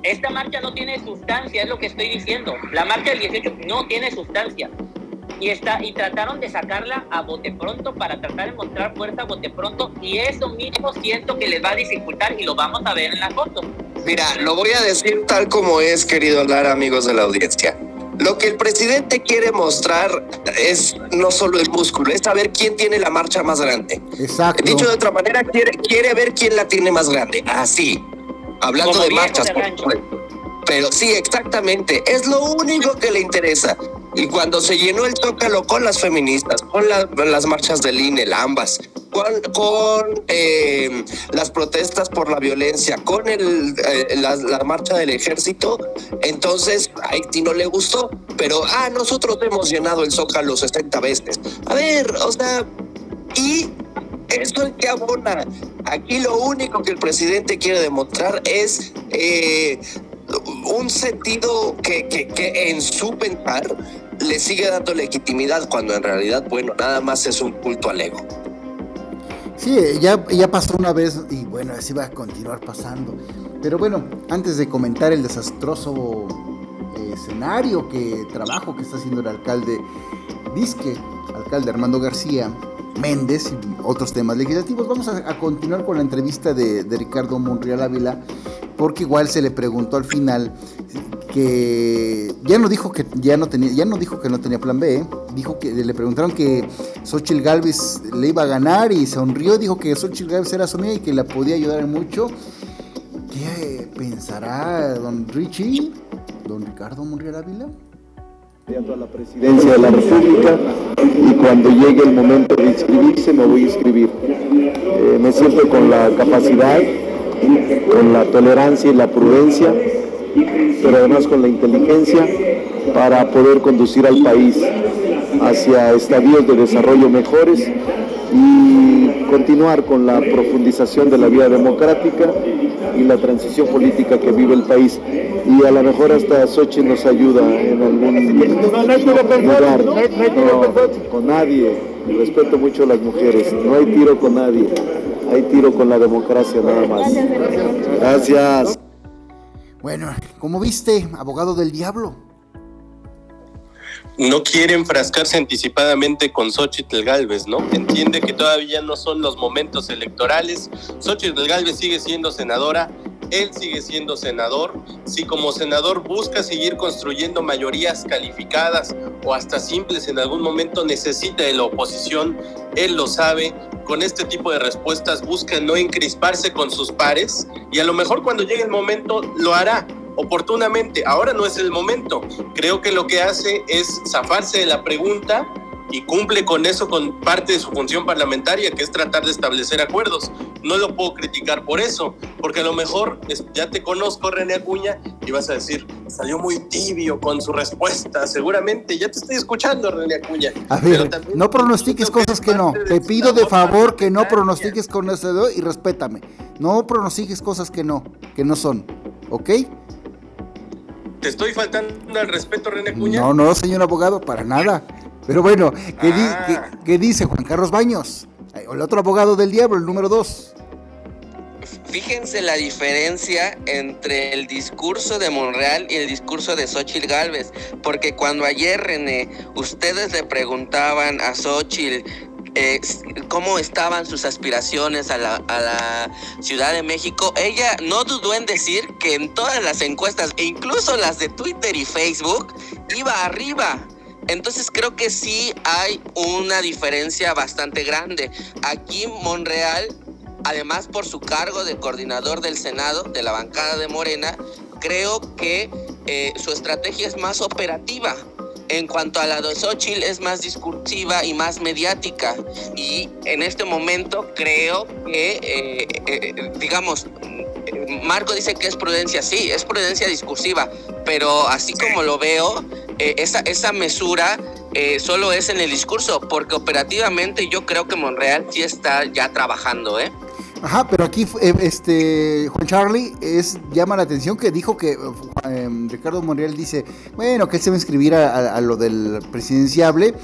Esta marcha no tiene sustancia, es lo que estoy diciendo. La marcha del 18 no tiene sustancia. Y, está, y trataron de sacarla a bote pronto para tratar de mostrar fuerza a bote pronto. Y eso mismo siento que les va a dificultar y lo vamos a ver en la foto. Mira, lo voy a decir tal como es, querido Lara, amigos de la audiencia. Lo que el presidente quiere mostrar es no solo el músculo, es saber quién tiene la marcha más grande. Exacto. Dicho de otra manera, quiere, quiere ver quién la tiene más grande. Así. Hablando Como de marchas, de por supuesto. Pero sí, exactamente. Es lo único que le interesa. Y cuando se llenó el Zócalo con las feministas, con la- las marchas del INE, ambas, con, con eh, las protestas por la violencia, con el, eh, la, la marcha del ejército, entonces a Haití no le gustó. Pero, ah, nosotros hemos llenado el Zócalo 60 veces. A ver, o sea, y eso es que abona. Aquí lo único que el presidente quiere demostrar es eh, un sentido que, que, que en su pensar le sigue dando legitimidad cuando en realidad, bueno, nada más es un culto al ego. Sí, ya, ya pasó una vez y bueno, así va a continuar pasando. Pero bueno, antes de comentar el desastroso escenario que trabajo que está haciendo el alcalde Vizque, alcalde Armando García Méndez y otros temas legislativos, vamos a, continuar con la entrevista de, Ricardo Monreal Ávila, porque igual se le preguntó al final que ya no dijo que ya no tenía ya no dijo que no tenía plan B, ¿eh? dijo que le preguntaron que Xochitl Galvez le iba a ganar y sonrió, dijo que Xochitl Galvez era su amiga y que la podía ayudar mucho. ¿Qué pensará don Richie? ¿Don Ricardo Monreal Ávila? la presidencia de la República y cuando llegue el momento de inscribirse me voy a inscribir. Eh, me siento con la capacidad, con la tolerancia y la prudencia, pero además con la inteligencia para poder conducir al país hacia estadios de desarrollo mejores y continuar con la profundización de la vía democrática y la transición política que vive el país. Y a lo mejor hasta Sochi nos ayuda en algún lugar. No, con nadie. Respeto mucho a las mujeres. No hay tiro con nadie. Hay tiro con la democracia nada más. Gracias. Bueno, como viste, abogado del diablo. No quiere enfrascarse anticipadamente con Xochitl Galvez, ¿no? Entiende que todavía no son los momentos electorales. Xochitl Galvez sigue siendo senadora, él sigue siendo senador. Si como senador busca seguir construyendo mayorías calificadas o hasta simples en algún momento necesita de la oposición, él lo sabe. Con este tipo de respuestas busca no encrisparse con sus pares y a lo mejor cuando llegue el momento lo hará oportunamente. Ahora no es el momento. Creo que lo que hace es zafarse de la pregunta y cumple con eso con parte de su función parlamentaria, que es tratar de establecer acuerdos. No lo puedo criticar por eso, porque a lo mejor ya te conozco, René Acuña, y vas a decir, salió muy tibio con su respuesta. Seguramente, ya te estoy escuchando, René Acuña. A ver, no pronostiques que cosas es que no. Te pido de favor que no pronostiques con ese dedo y respétame. No pronostiques cosas que no, que no son. ¿Ok? ¿Te estoy faltando al respeto, René Acuña? No, no, señor abogado, para nada. Pero bueno, ¿qué, di- Ah. qué- qué dice Juan Carlos Baños? Eh, El otro abogado del diablo, el número dos. Fíjense la diferencia entre el discurso de Monreal y el discurso de Xochitl Galvez, porque cuando ayer, René, ustedes le preguntaban a Xochitl eh, cómo estaban sus aspiraciones a la, Ciudad de México, ella no dudó en decir que en todas las encuestas, e incluso las de Twitter y Facebook, iba arriba. Entonces creo que sí hay una diferencia bastante grande. Aquí Monreal además por su cargo de coordinador del Senado, de la bancada de Morena, creo que eh, su estrategia es más operativa. En cuanto a la de Xochitl, es más discursiva y más mediática. Y en este momento creo que, eh, eh, digamos, Marco dice que es prudencia, sí, es prudencia discursiva, pero así como lo veo, eh, esa, esa mesura eh, solo es en el discurso, porque operativamente yo creo que Monreal sí está ya trabajando, ¿eh? Ajá, pero aquí eh, este Juan Charlie es llama la atención que dijo que eh, Ricardo Monreal dice, bueno, que se va a inscribir a, lo del presidenciable,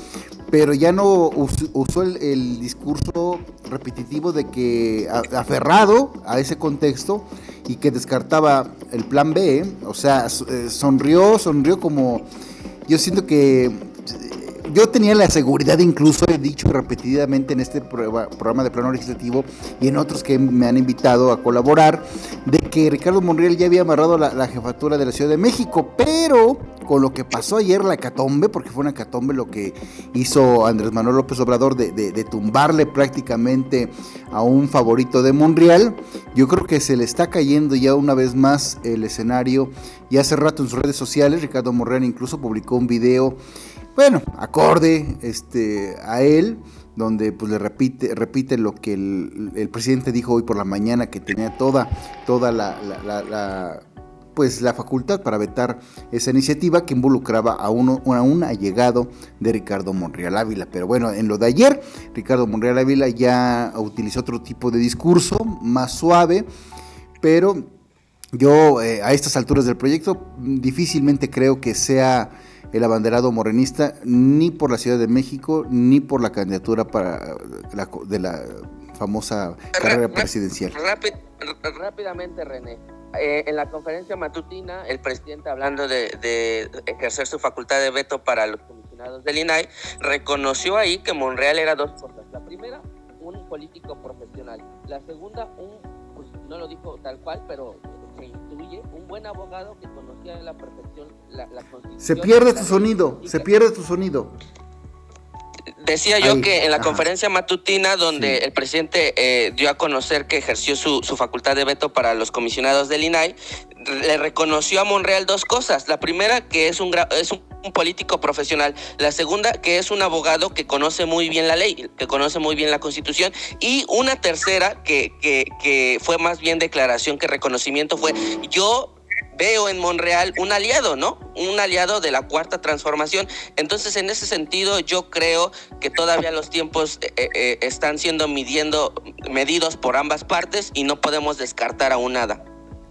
pero ya no usó el, discurso repetitivo de que aferrado a ese contexto y que descartaba el plan B, o sea, eh, sonrió, sonrió como yo siento que yo tenía la seguridad, incluso he dicho repetidamente en este programa de plano legislativo y en otros que me han invitado a colaborar, de que Ricardo Monreal ya había amarrado la, jefatura de la Ciudad de México, pero con lo que pasó ayer la catombe, porque fue una catombe lo que hizo Andrés Manuel López Obrador de, de tumbarle prácticamente a un favorito de Monreal, yo creo que se le está cayendo ya una vez más el escenario. Y hace rato en sus redes sociales, Ricardo Monreal incluso publicó un video bueno, acorde este, a él, donde pues le repite, repite lo que el, presidente dijo hoy por la mañana, que tenía toda, toda la, pues la facultad para vetar esa iniciativa que involucraba a, uno, a un allegado de Ricardo Monreal Ávila. Pero bueno, en lo de ayer, Ricardo Monreal Ávila ya utilizó otro tipo de discurso, más suave, pero yo eh, a estas alturas del proyecto difícilmente creo que sea el abanderado morenista ni por la Ciudad de México ni por la candidatura para la, de la famosa carrera presidencial. rápidamente, René. Eh, en la conferencia matutina, el presidente, hablando de, ejercer su facultad de veto para los comisionados del INAI, reconoció ahí que Monreal era dos cosas. La primera, un político profesional. La segunda, un, pues, no lo dijo tal cual, pero se un buen abogado que conocía a la perfección la, Constitución. Se pierde tu sonido, se pierde tu sonido. Decía yo que en la conferencia matutina donde el presidente eh, dio a conocer que ejerció su, su, facultad de veto para los comisionados del INAI, le reconoció a Monreal dos cosas. La primera, que es un, es un político profesional. La segunda, que es un abogado que conoce muy bien la ley, que conoce muy bien la constitución. Y una tercera, que, que, que fue más bien declaración que reconocimiento, fue yo veo en Monreal un aliado, ¿no? Un aliado de la cuarta transformación. Entonces, en ese sentido, yo creo que todavía los tiempos eh, eh, eh, están siendo midiendo, medidos por ambas partes y no podemos descartar aún nada.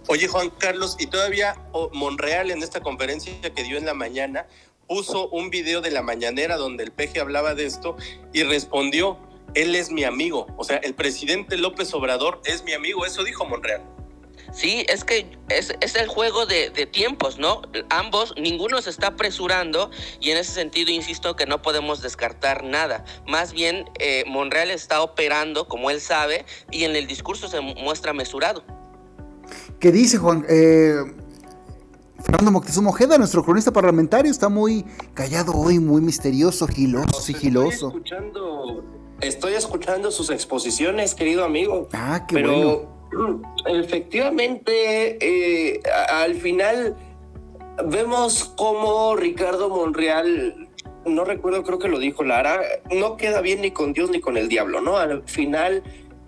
Oye, Juan Carlos, y todavía oh, Monreal en esta conferencia que dio en la mañana puso un video de la mañanera donde el peje hablaba de esto y respondió, él es mi amigo. O sea, el presidente López Obrador es mi amigo, eso dijo Monreal. Sí, es que es, el juego de, tiempos, ¿no? Ambos, ninguno se está apresurando y en ese sentido insisto que no podemos descartar nada. Más bien, eh, Monreal está operando como él sabe y en el discurso se muestra mesurado. ¿Qué dice Juan? Eh, Fernando Moctezuma Ojeda, nuestro cronista parlamentario, está muy callado hoy, muy misterioso, giloso, sigiloso. Estoy escuchando, estoy escuchando sus exposiciones, querido amigo. Ah, qué pero, bueno. Efectivamente, eh, al final vemos cómo Ricardo Monreal, no recuerdo, creo que lo dijo Lara, no queda bien ni con Dios ni con el diablo, ¿no? Al final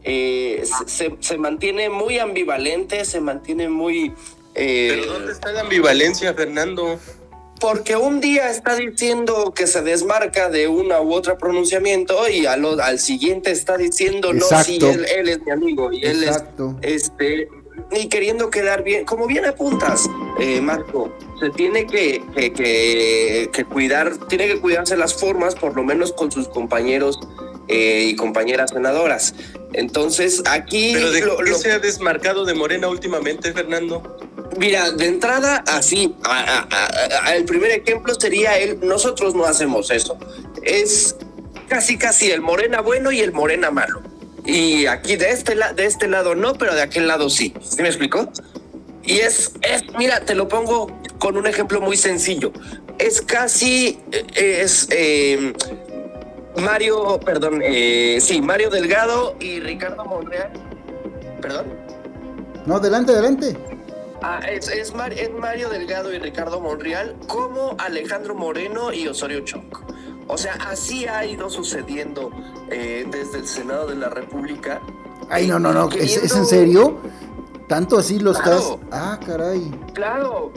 eh, se, mantiene muy ambivalente, se mantiene muy... Eh, ¿Pero dónde está la ambivalencia, Fernando? Porque un día está diciendo que se desmarca de una u otra pronunciamiento y al, al siguiente está diciendo, no, sí, él, es mi amigo y él es... Este, y queriendo quedar bien, como bien apuntas, eh, Marco, se tiene que, que, que, cuidar, tiene que cuidarse las formas, por lo menos con sus compañeros eh, y compañeras senadoras. Entonces, aquí... ¿Pero de qué se ha desmarcado de Morena últimamente, Fernando? Mira, de entrada, así, el primer ejemplo sería el, nosotros no hacemos eso. Es casi, casi el Morena bueno y el Morena malo. Y aquí de este, de este lado no, pero de aquel lado sí. ¿Sí me explicó? Y es, es, mira, te lo pongo con un ejemplo muy sencillo. Es casi, eh, es, eh, Mario, perdón, eh, sí, Mario Delgado y Ricardo Monreal. ¿Perdón? No, adelante, adelante. Ah, es, es, Mario Delgado y Ricardo Monreal como Alejandro Moreno y Osorio Chong. O sea, así ha ido sucediendo eh, desde el Senado de la República. Ay, no, no, no, ¿Es, en serio? ¿Tanto así lo estás? Ah, caray. Claro,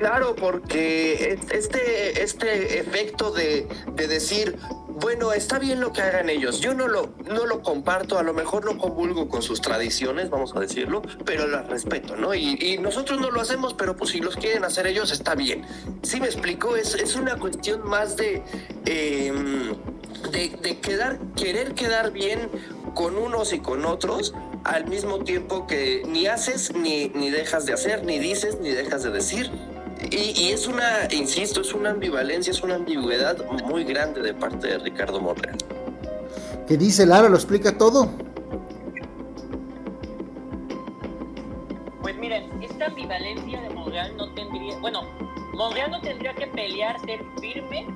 claro, porque este, este efecto de, de decir, bueno, está bien lo que hagan ellos. Yo no lo, no lo comparto, a lo mejor no convulgo con sus tradiciones, vamos a decirlo, pero las respeto, ¿no? Y, nosotros no lo hacemos, pero pues si los quieren hacer ellos, está bien. Sí me explico, es, es una cuestión más de... Em, de, quedar, querer quedar bien con unos y con otros al mismo tiempo que ni haces ni, ni dejas de hacer, ni dices ni dejas de decir. Y, y, es una, insisto, es una ambivalencia, es una ambigüedad muy grande de parte de Ricardo Monreal. ¿Qué dice Lara? ¿Lo explica todo? Pues miren, esta ambivalencia de Monreal no tendría, bueno, Monreal no tendría que pelear, ser firme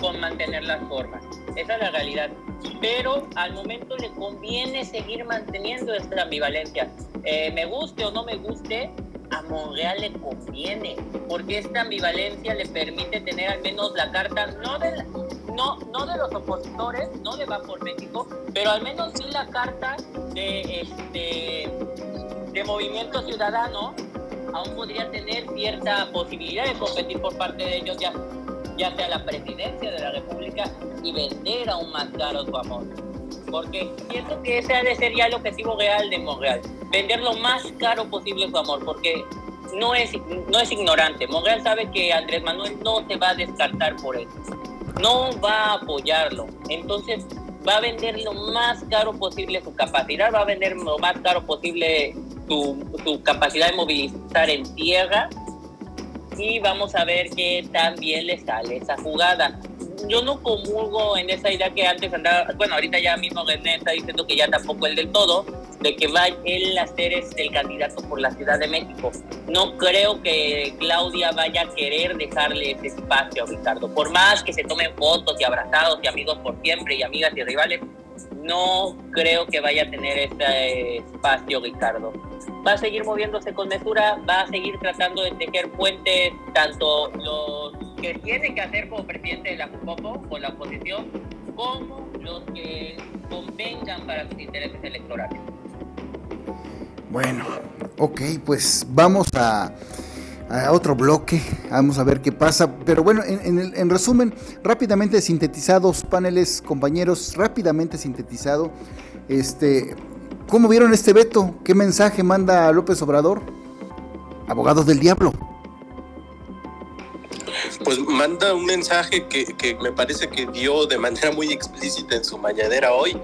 con mantener las formas. Esa es la realidad. Pero al momento le conviene seguir manteniendo esta ambivalencia. Eh, me guste o no me guste, a Monreal le conviene, porque esta ambivalencia le permite tener al menos la carta, no de, no, no de los opositores, no le Va por México, pero al menos sí la carta de, este, de Movimiento Ciudadano, aún podría tener cierta posibilidad de competir por parte de ellos ya ya sea la presidencia de la República y vender aún más caro su amor. Porque pienso que ese ha de ser ya el objetivo real de Monreal, vender lo más caro posible su amor, porque no es, no es ignorante. Monreal sabe que Andrés Manuel no se va a descartar por eso, no va a apoyarlo. Entonces va a vender lo más caro posible su capacidad, va a vender lo más caro posible su, su capacidad de movilizar en tierra y vamos a ver qué tan bien le sale esa jugada. Yo no comulgo en esa idea que antes andaba, bueno, ahorita ya mismo René está diciendo que ya tampoco el del todo, de que va él a ser este, el candidato por la Ciudad de México. No creo que Claudia vaya a querer dejarle ese espacio a Ricardo. Por más que se tomen fotos y abrazados y amigos por siempre y amigas y rivales, no creo que vaya a tener este espacio Ricardo va a seguir moviéndose con mesura, va a seguir tratando de tejer puentes, tanto los que tiene que hacer como presidente de la CUPOPO con la oposición, como los que convengan para sus intereses electorales. Bueno, ok, pues vamos a, otro bloque, vamos a ver qué pasa. Pero bueno, en, en resumen, rápidamente sintetizados, paneles, compañeros, rápidamente sintetizado, este, ¿Cómo vieron este veto? ¿Qué mensaje manda López Obrador? Abogados del diablo. Pues manda un mensaje que, que, me parece que dio de manera muy explícita en su mañanera hoy.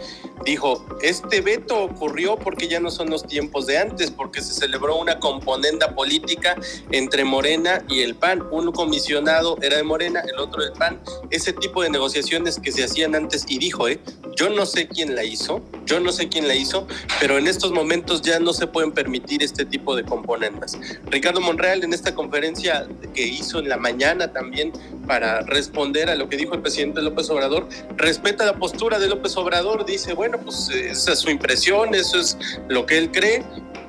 Dijo, este veto ocurrió porque ya no son los tiempos de antes, porque se celebró una componenda política entre Morena y el PAN. Un comisionado era de Morena, el otro del PAN. Ese tipo de negociaciones que se hacían antes y dijo, eh, yo no sé quién la hizo, yo no sé quién la hizo, pero en estos momentos ya no se pueden permitir este tipo de componendas. Ricardo Monreal en esta conferencia que hizo en la mañana también para responder a lo que dijo el presidente López Obrador, respeta la postura de López Obrador, dice, bueno, pues esa es su impresión, eso es lo que él cree,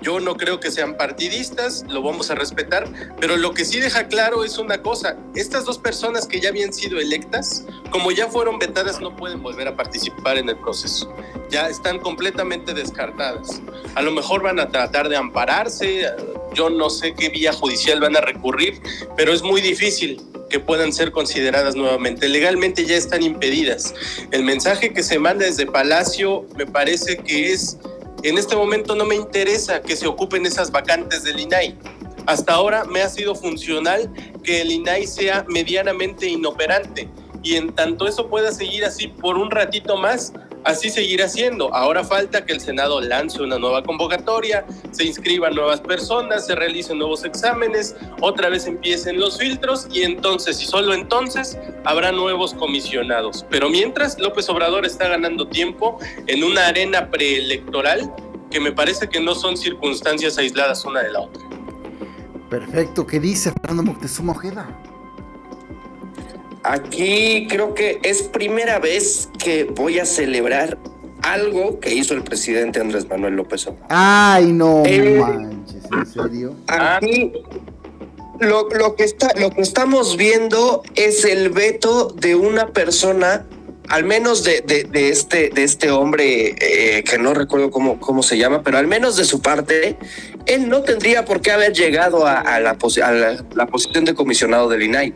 yo no creo que sean partidistas, lo vamos a respetar, pero lo que sí deja claro es una cosa, estas dos personas que ya habían sido electas, como ya fueron vetadas, no pueden volver a participar en el proceso. Ya están completamente descartadas. A lo mejor van a tratar de ampararse, yo no sé qué vía judicial van a recurrir, pero es muy difícil que puedan ser consideradas nuevamente. Legalmente ya están impedidas. El mensaje que se manda desde Palacio me parece que es en este momento no me interesa que se ocupen esas vacantes del INAI. Hasta ahora me ha sido funcional que el INAI sea medianamente inoperante y en tanto eso pueda seguir así por un ratito más, así seguirá siendo. Ahora falta que el Senado lance una nueva convocatoria, se inscriban nuevas personas, se realicen nuevos exámenes, otra vez empiecen los filtros y entonces, y solo entonces, habrá nuevos comisionados. Pero mientras, López Obrador está ganando tiempo en una arena preelectoral que me parece que no son circunstancias aisladas una de la otra. Perfecto, ¿qué dice Fernando Moctezuma Ojeda? Aquí creo que es primera vez que voy a celebrar algo que hizo el presidente Andrés Manuel López Obrador. Ay, no eh, manches, ¿en serio? Aquí lo, que está, lo que estamos viendo es el veto de una persona, al menos de, de, este, de este hombre eh, que no recuerdo cómo, cómo se llama, pero al menos de su parte, él no tendría por qué haber llegado a, la, a la, la, posición de comisionado del INAI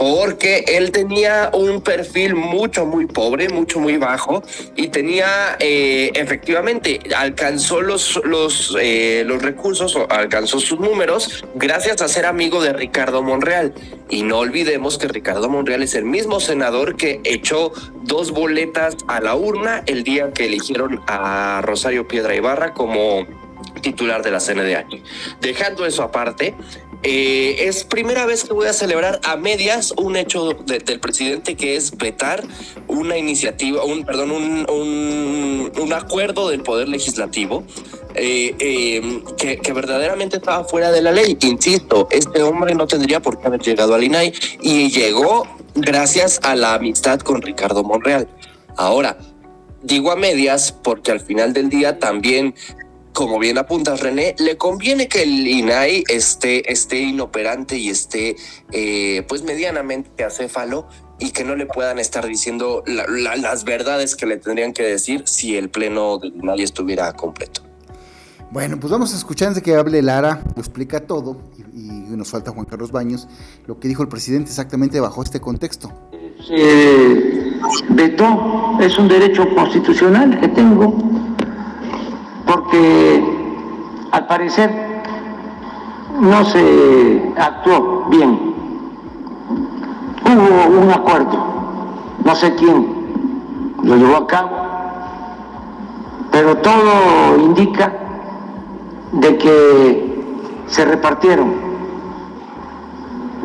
porque él tenía un perfil mucho, muy pobre, mucho, muy bajo y tenía, eh, efectivamente, alcanzó los, los, eh, los recursos, alcanzó sus números gracias a ser amigo de Ricardo Monreal. Y no olvidemos que Ricardo Monreal es el mismo senador que echó dos boletas a la urna el día que eligieron a Rosario Piedra Ibarra como titular de la CNDH. Dejando eso aparte, eh, es primera vez que voy a celebrar a medias un hecho del presidente que es vetar una iniciativa, un perdón, un, un, acuerdo del poder legislativo eh, eh, que, que, verdaderamente estaba fuera de la ley. Insisto, este hombre no tendría por qué haber llegado al INAI y llegó gracias a la amistad con Ricardo Monreal. Ahora, digo a medias porque al final del día también como bien apuntas René, le conviene que el INAI esté, esté inoperante y esté eh, pues medianamente acéfalo y que no le puedan estar diciendo las verdades que le tendrían que decir si el pleno del INAI estuviera completo. Bueno, pues vamos a escuchar antes de que hable Lara, lo explica todo y, nos falta Juan Carlos Baños, lo que dijo el presidente exactamente bajo este contexto. Se vetó, es un derecho constitucional que tengo porque al parecer no se actuó bien. Hubo un acuerdo, no sé quién lo llevó a cabo, pero todo indica de que se repartieron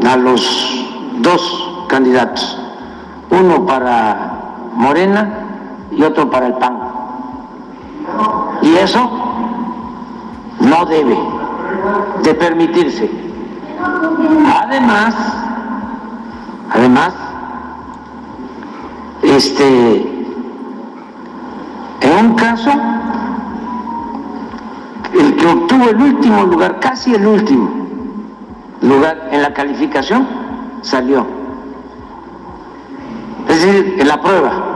a los dos candidatos, uno para Morena y otro para el PAN. Y eso no debe de permitirse. Además, además, este, en un caso, el que obtuvo el último lugar, casi el último lugar en la calificación, salió. Es decir, en la prueba.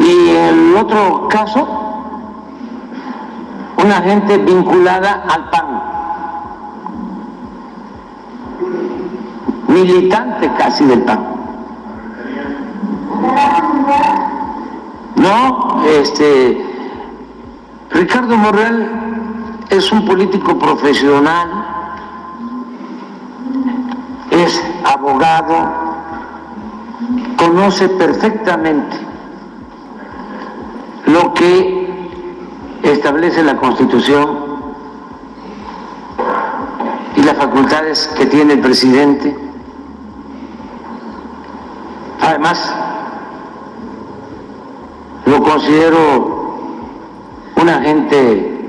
Y en otro caso, una gente vinculada al PAN, militante casi del PAN. No, este, Ricardo Morreal es un político profesional, es abogado, conoce perfectamente lo que establece la Constitución y las facultades que tiene el presidente. Además, lo considero una gente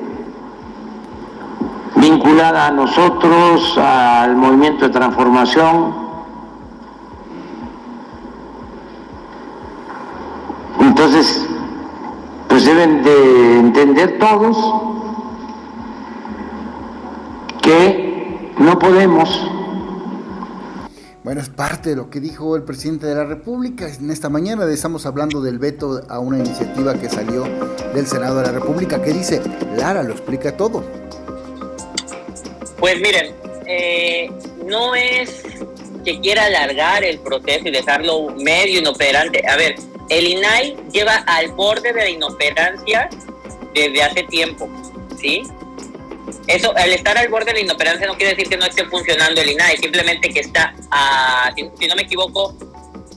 vinculada a nosotros, al movimiento de transformación. Entonces, pues deben de entender todos que no podemos bueno, es parte de lo que dijo el presidente de la República. En esta mañana estamos hablando del veto a una iniciativa que salió del Senado de la República. ¿Qué dice? Lara lo explica todo. Pues miren, eh, no es que quiera alargar el proceso y dejarlo medio inoperante. A ver, el INAI lleva al borde de la inoperancia desde hace tiempo, ¿sí? Eso, al estar al borde de la inoperancia no quiere decir que no esté funcionando el INAI, simplemente que está, si, no me equivoco,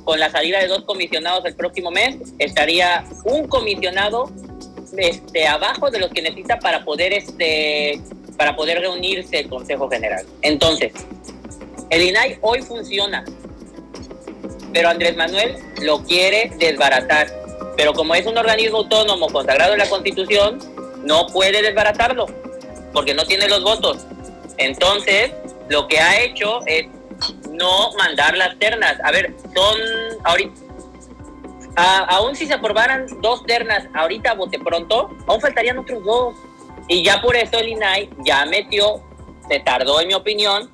con la salida de dos comisionados el próximo mes, estaría un comisionado este, abajo de los que necesita para poder, este, para poder reunirse el Consejo General. Entonces, el INAI hoy funciona, pero Andrés Manuel lo quiere desbaratar. Pero como es un organismo autónomo consagrado en la Constitución, no puede desbaratarlo, porque no tiene los votos. Entonces, lo que ha hecho es no mandar las ternas. A ver, son ahorita, aún si se aprobaran dos ternas ahorita a bote pronto, aún faltarían otros dos. Y ya por eso el INAI ya metió, se tardó en mi opinión,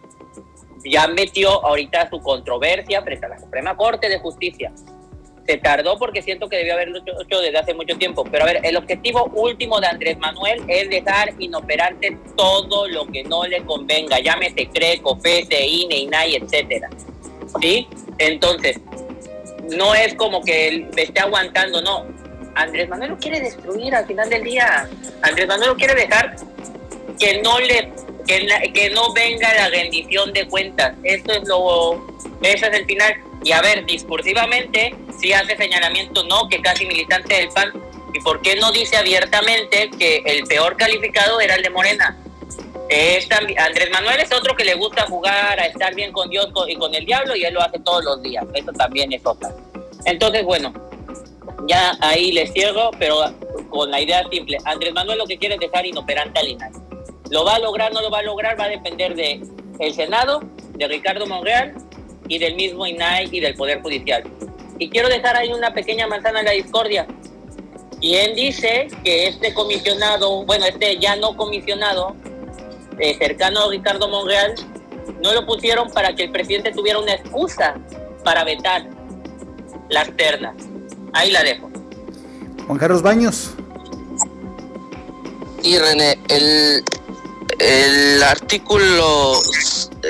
ya metió ahorita su controversia frente a la Suprema Corte de Justicia. se tardó porque siento que debió haberlo hecho desde hace mucho tiempo. Pero a ver, el objetivo último de Andrés Manuel es dejar inoperante todo lo que no le convenga, llámese CRECO, FESE, INE, INAI, etcétera. ¿Sí? Entonces, no es como que él esté aguantando, no. Andrés Manuel lo quiere destruir al final del día. Andrés Manuel lo quiere dejar que no le que, que no venga la rendición de cuentas. Eso es lo ese es el final. Y a ver, discursivamente, si hace señalamiento, no, que casi militante del PAN. ¿Y por qué no dice abiertamente que el peor calificado era el de Morena? Andrés Manuel es otro que le gusta jugar a estar bien con Dios y con el diablo y él lo hace todos los días. Eso también es otra. Entonces, bueno, ya ahí le cierro, pero con la idea simple. Andrés Manuel lo que quiere es dejar inoperante al INAI. Lo va a lograr, no lo va a lograr, va a depender de el Senado, de Ricardo Monreal y del mismo INAI y del Poder Judicial. Y quiero dejar ahí una pequeña manzana en la discordia. Y él dice que este comisionado, bueno, este ya no comisionado, eh, cercano a Ricardo Monreal, no lo pusieron para que el presidente tuviera una excusa para vetar las ternas. Ahí la dejo. Juan Carlos Baños. Y René, el, el artículo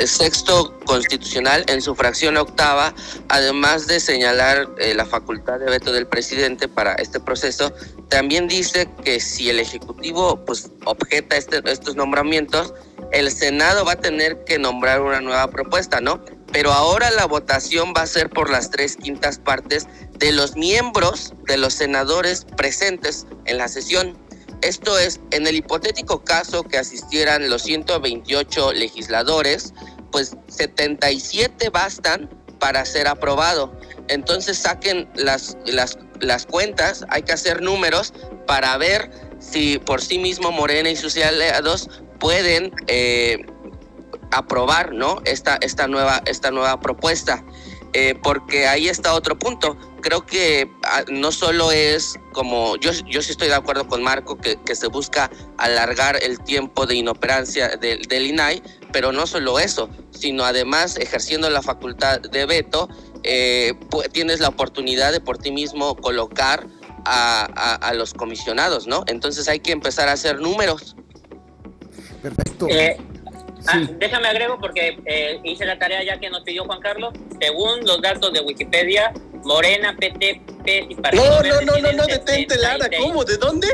sexto constitucional en su fracción octava, además de señalar eh, la facultad de veto del presidente para este proceso, también dice que si el Ejecutivo pues, objeta este, estos nombramientos, el Senado va a tener que nombrar una nueva propuesta, ¿no? Pero ahora la votación va a ser por las tres quintas partes de los miembros de los senadores presentes en la sesión. Esto es, en el hipotético caso que asistieran los 128 legisladores, pues 77 bastan para ser aprobado. Entonces saquen las, las, las cuentas, hay que hacer números para ver si por sí mismo Morena y sus aliados pueden eh, aprobar ¿no? esta, esta, nueva, esta nueva propuesta. Eh, porque ahí está otro punto. Creo que ah, no solo es como, yo, yo sí estoy de acuerdo con Marco, que, que se busca alargar el tiempo de inoperancia del, del INAI, pero no solo eso, sino además ejerciendo la facultad de veto, eh, tienes la oportunidad de por ti mismo colocar a, a, los comisionados, ¿no? Entonces hay que empezar a hacer números. Perfecto. Eh, Ah, déjame agrego porque eh, hice la tarea ya que nos pidió Juan Carlos. Según los datos de Wikipedia, Morena, PT, PES y Partido No, no, no, no, no, detente, Lara. ¿Cómo? ¿De dónde?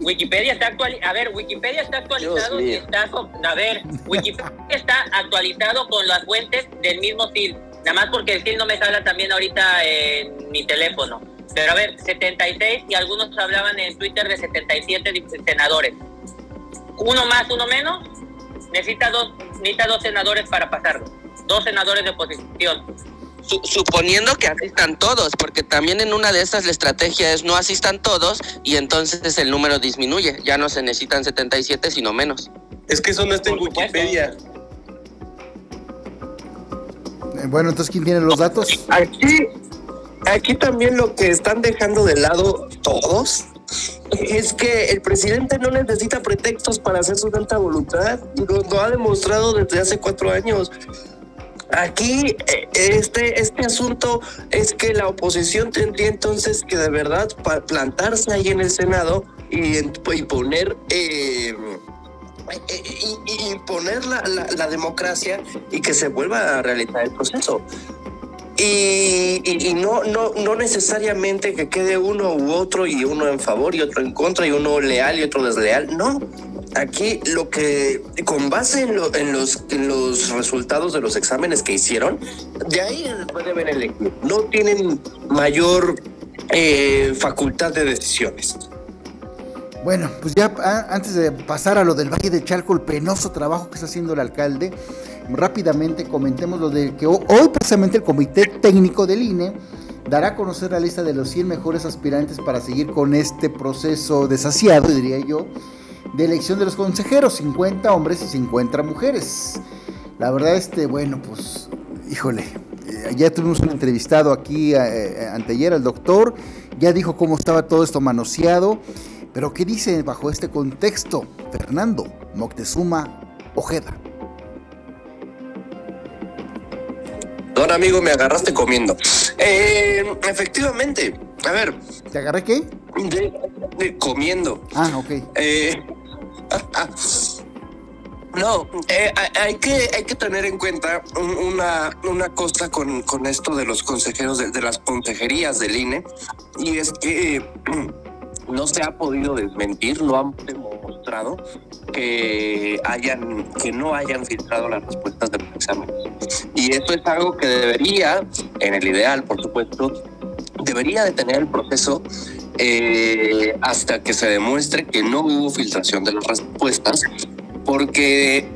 Wikipedia está actualizado. A ver, Wikipedia está actualizado y está. A ver, Wikipedia está actualizado con las fuentes del mismo CIL. Nada más porque el CIL no me sale también ahorita en mi teléfono. Pero a ver, 76 y algunos hablaban en Twitter de 77 senadores. Uno más, uno menos, necesita dos, necesita dos senadores para pasarlo, dos senadores de oposición. Suponiendo que asistan todos, porque también en una de esas la estrategia es no asistan todos y entonces el número disminuye. Ya no se necesitan 77, sino menos. Es que eso no está en Wikipedia. Eh, bueno, entonces, ¿quién tiene los datos? Aquí, aquí también lo que están dejando de lado todos es que el presidente no necesita pretextos para hacer su tanta voluntad. Lo, ha demostrado desde hace cuatro años. Aquí eh, este, este asunto es que la oposición tendría entonces que de verdad plantarse ahí en el Senado y, poner eh, imponer la, la, democracia y que se vuelva a realizar el proceso. Y, no, no, no necesariamente que quede uno u otro y uno en favor y otro en contra y uno leal y otro desleal. No, aquí lo que, con base en, en, los, en los resultados de los exámenes que hicieron, de ahí puede ver el equipo. No tienen mayor eh, facultad de decisiones. Bueno, pues ya ah, antes de pasar a lo del Valle de Chalco, el penoso trabajo que está haciendo el alcalde, rápidamente comentemos lo de que hoy precisamente el Comité Técnico del INE dará a conocer la lista de los 100 mejores aspirantes para seguir con este proceso desasiado, diría yo, de elección de los consejeros, 50 hombres y 50 mujeres. La verdad, este, bueno, pues, híjole, eh, ya tuvimos un entrevistado aquí eh, eh, anteayer, el doctor, ya dijo cómo estaba todo esto manoseado, pero ¿qué dice bajo este contexto Fernando Moctezuma Ojeda? Perdón, amigo, me agarraste comiendo. Eh, efectivamente, a ver. ¿Te agarré qué? De, comiendo. Ah, ok. Eh, no, eh, hay, que, hay que tener en cuenta una, una cosa con, con esto de los consejeros, de, de las consejerías del INE, y es que no se ha podido desmentir, lo han demostrado que hayan que no hayan filtrado las respuestas de los exámenes. Y esto es algo que debería, en el ideal, por supuesto, debería detener el proceso eh, hasta que se demuestre que no hubo filtración de las respuestas, porque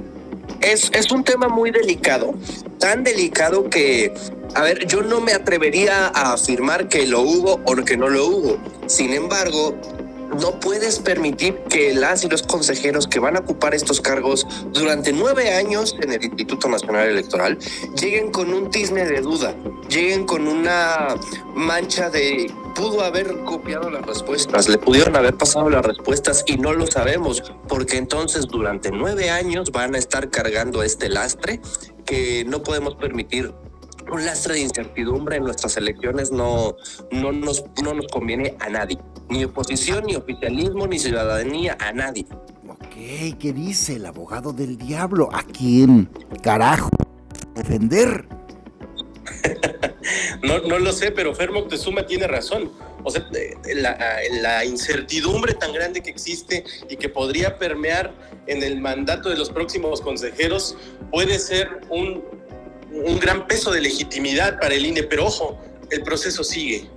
es, es un tema muy delicado, tan delicado que a ver, yo no me atrevería a afirmar que lo hubo o que no lo hubo. Sin embargo, no puedes permitir que las y los consejeros que van a ocupar estos cargos durante nueve años en el Instituto Nacional Electoral lleguen con un tizne de duda, lleguen con una mancha de pudo haber copiado las respuestas, le pudieron haber pasado las respuestas y no lo sabemos, porque entonces durante nueve años van a estar cargando este lastre que no podemos permitir un lastre de incertidumbre en nuestras elecciones no, no, nos, no nos conviene a nadie. Ni oposición, ni oficialismo, ni ciudadanía, a nadie. Ok, ¿qué dice el abogado del diablo? ¿A quién carajo defender? no, no lo sé, pero Fermo Moctezuma tiene razón. O sea, la, la, incertidumbre tan grande que existe y que podría permear en el mandato de los próximos consejeros puede ser un un gran peso de legitimidad para el INE, pero ojo, el proceso sigue.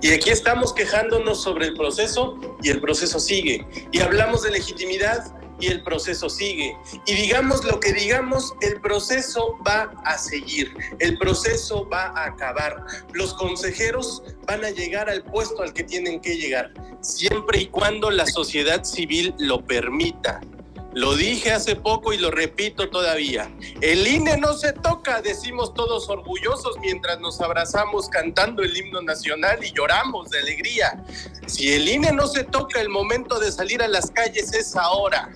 Y aquí estamos quejándonos sobre el proceso y el proceso sigue. Y hablamos de legitimidad y el proceso sigue. Y digamos lo que digamos, el proceso va a seguir, el proceso va a acabar. Los consejeros van a llegar al puesto al que tienen que llegar, siempre y cuando la sociedad civil lo permita. Lo dije hace poco y lo repito todavía. El INE no se toca, decimos todos orgullosos mientras nos abrazamos cantando el himno nacional y lloramos de alegría. Si el INE no se toca, el momento de salir a las calles es ahora.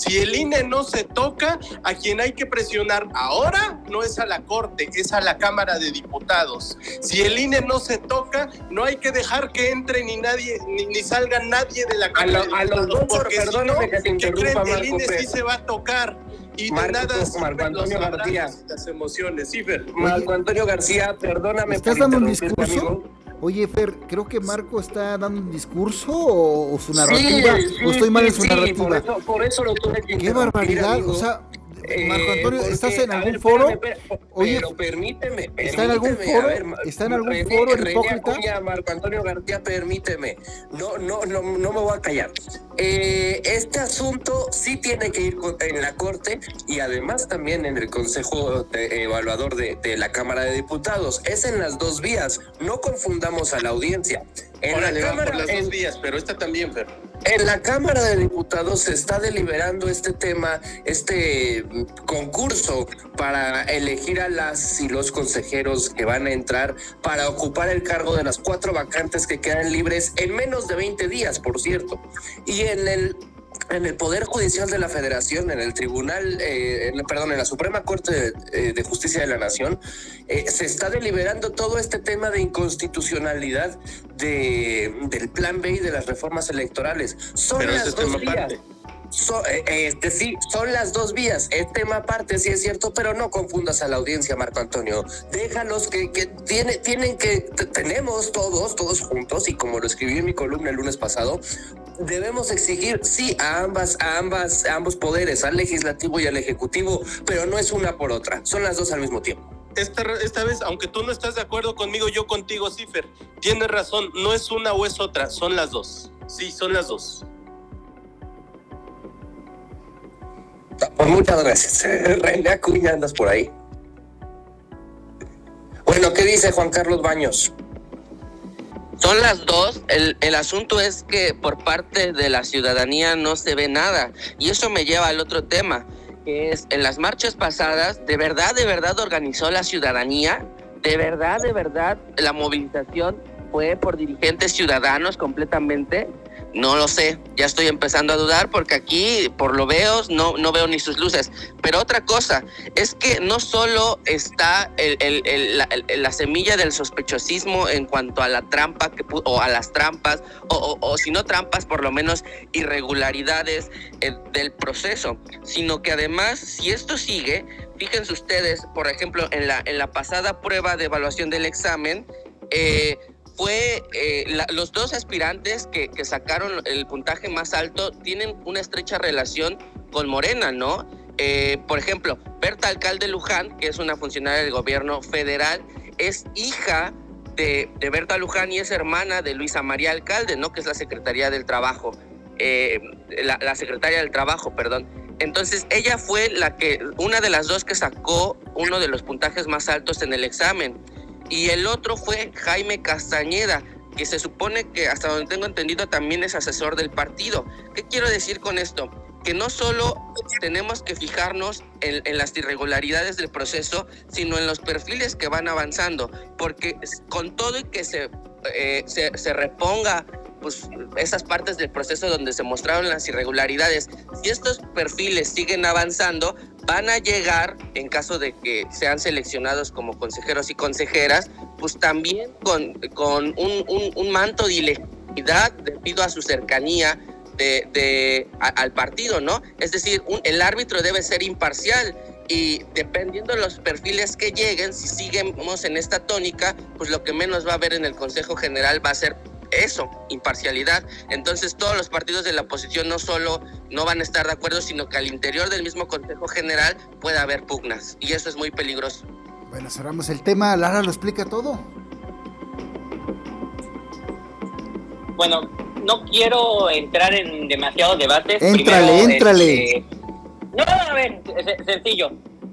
Si el INE no se toca, a quien hay que presionar ahora no es a la Corte, es a la Cámara de Diputados. Si el INE no se toca, no hay que dejar que entre ni nadie, ni, salga nadie de la Cámara a, de Diputados. porque si no, que creen? el INE sí se va a tocar. Y Marco, de nada Marco Antonio García. Las emociones, sí, Marco Antonio García, perdóname. ¿Estás dando un discurso? Oye, Fer, creo que Marco está dando un discurso o, su narrativa. o estoy mal en su narrativa. Por eso, por eso lo tuve que Qué barbaridad. O sea, Marco Antonio, ¿estás en algún foro? Oye, pero permíteme, ¿Está en algún foro? ¿Está en algún foro hipócrita? Marco Antonio García, permíteme. No, no, no, no me voy a callar. Eh, este asunto sí tiene que ir en la Corte y además también en el Consejo Evaluador de, de, la Cámara de Diputados. Es en las dos vías. No confundamos a la audiencia. En la Cámara, por las dos vías, pero esta también, Fer. En la Cámara de Diputados se está deliberando este tema, este concurso para elegir a las y los consejeros que van a entrar para ocupar el cargo de las cuatro vacantes que quedan libres en menos de 20 días, por cierto. Y en el en el Poder Judicial de la Federación, en el Tribunal, eh, perdón, en la Suprema Corte de, eh, Justicia de la Nación, eh, se está deliberando todo este tema de inconstitucionalidad de, del Plan B y de las reformas electorales. Son las dos vías. Este sí, son las dos vías. Es tema aparte, sí es cierto, pero no confundas a la audiencia, Marco Antonio. Déjalos que, que tiene, tienen que, tenemos todos, todos juntos, y como lo escribí en mi columna el lunes pasado, debemos exigir, sí, a ambas, a ambas, a ambos poderes, al legislativo y al ejecutivo, pero no es una por otra, son las dos al mismo tiempo. Esta, esta vez, aunque tú no estás de acuerdo conmigo, yo contigo, Cifer, tienes razón, no es una o es otra, son las dos. Sí, son las dos. Pues muchas gracias. René Acuña, andas por ahí. Bueno, ¿qué dice Juan Carlos Baños? Son las dos. El, el, asunto es que por parte de la ciudadanía no se ve nada. Y eso me lleva al otro tema, que es en las marchas pasadas, ¿de verdad, de verdad organizó la ciudadanía? ¿De verdad, de verdad la movilización fue por dirigentes ciudadanos completamente? No lo sé, ya estoy empezando a dudar porque aquí, por lo veo, no, no veo ni sus luces. Pero otra cosa es que no solo está la, semilla del sospechosismo en cuanto a la trampa que, o a las trampas, o, si no trampas, por lo menos irregularidades eh, del proceso, sino que además, si esto sigue, fíjense ustedes, por ejemplo, en la, en la pasada prueba de evaluación del examen, eh, fue eh, los dos aspirantes que, sacaron el puntaje más alto tienen una estrecha relación con Morena, ¿no? Eh, por ejemplo, Berta Alcalde Luján, que es una funcionaria del gobierno federal, es hija de, Berta Luján y es hermana de Luisa María Alcalde, ¿no? Que es la Secretaría del Trabajo, eh, la, la Secretaria del Trabajo, perdón. Entonces, ella fue la que, una de las dos que sacó uno de los puntajes más altos en el examen y el otro fue Jaime Castañeda, que se supone que hasta donde tengo entendido también es asesor del partido. ¿Qué quiero decir con esto? Que no solo tenemos que fijarnos en, las irregularidades del proceso, sino en los perfiles que van avanzando, porque con todo y que se, eh, se, se reponga pues, esas partes del proceso donde se mostraron las irregularidades, si estos perfiles siguen avanzando, van a llegar, en caso de que sean seleccionados como consejeros y consejeras, pues también con, con un, manto de ilegitimidad debido a su cercanía de, al partido, ¿no? Es decir, el árbitro debe ser imparcial y dependiendo de los perfiles que lleguen, si seguimos en esta tónica, pues lo que menos va a haber en el Consejo General va a ser eso, imparcialidad. Entonces todos los partidos de la oposición no solo no van a estar de acuerdo, sino que al interior del mismo Consejo General puede haber pugnas y eso es muy peligroso. Bueno, cerramos el tema. Lara lo explica todo. Bueno, no quiero entrar en demasiados debates. Éntrale, éntrale. Este, no, a ver, sencillo.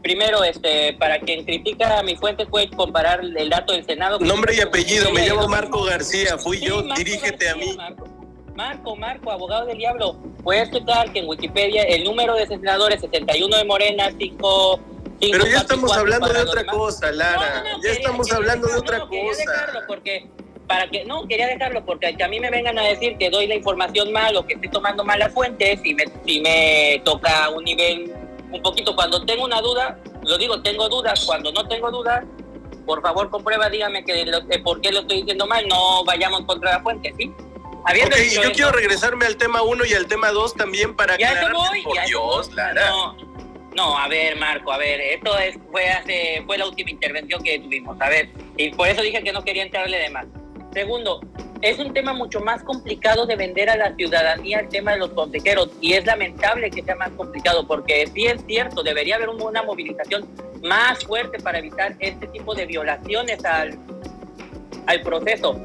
Primero, este, para quien critica a mi fuente, puede comparar el dato del Senado. Nombre y apellido, me llamo Marco García, fui yo, dirígete a mí. Marco. Marco, abogado del diablo. Puedes checar que en Wikipedia el número de senadores 71 de Morena, 5... Pero ya estamos hablando de otra cosa, Lara. ya estamos hablando de otra cosa. Dejarlo porque para que no quería dejarlo porque que a mí me vengan a decir que doy la información mal o que estoy tomando malas fuentes y me si me toca un nivel un poquito. Cuando tengo una duda, lo digo, tengo dudas. Cuando no tengo dudas, por favor, comprueba, dígame que eh, por qué lo estoy diciendo mal. No vayamos contra la fuente, ¿sí? yo quiero regresarme al tema 1 y al tema 2 también para ya voy, por Dios, No, no, a ver, Marco, a ver, esto es, fue hace, fue la última intervención que tuvimos, a ver, y por eso dije que no quería entrarle de más. Segundo, es un tema mucho más complicado de vender a la ciudadanía el tema de los consejeros y es lamentable que sea más complicado porque sí es cierto, debería haber una movilización más fuerte para evitar este tipo de violaciones al, al proceso.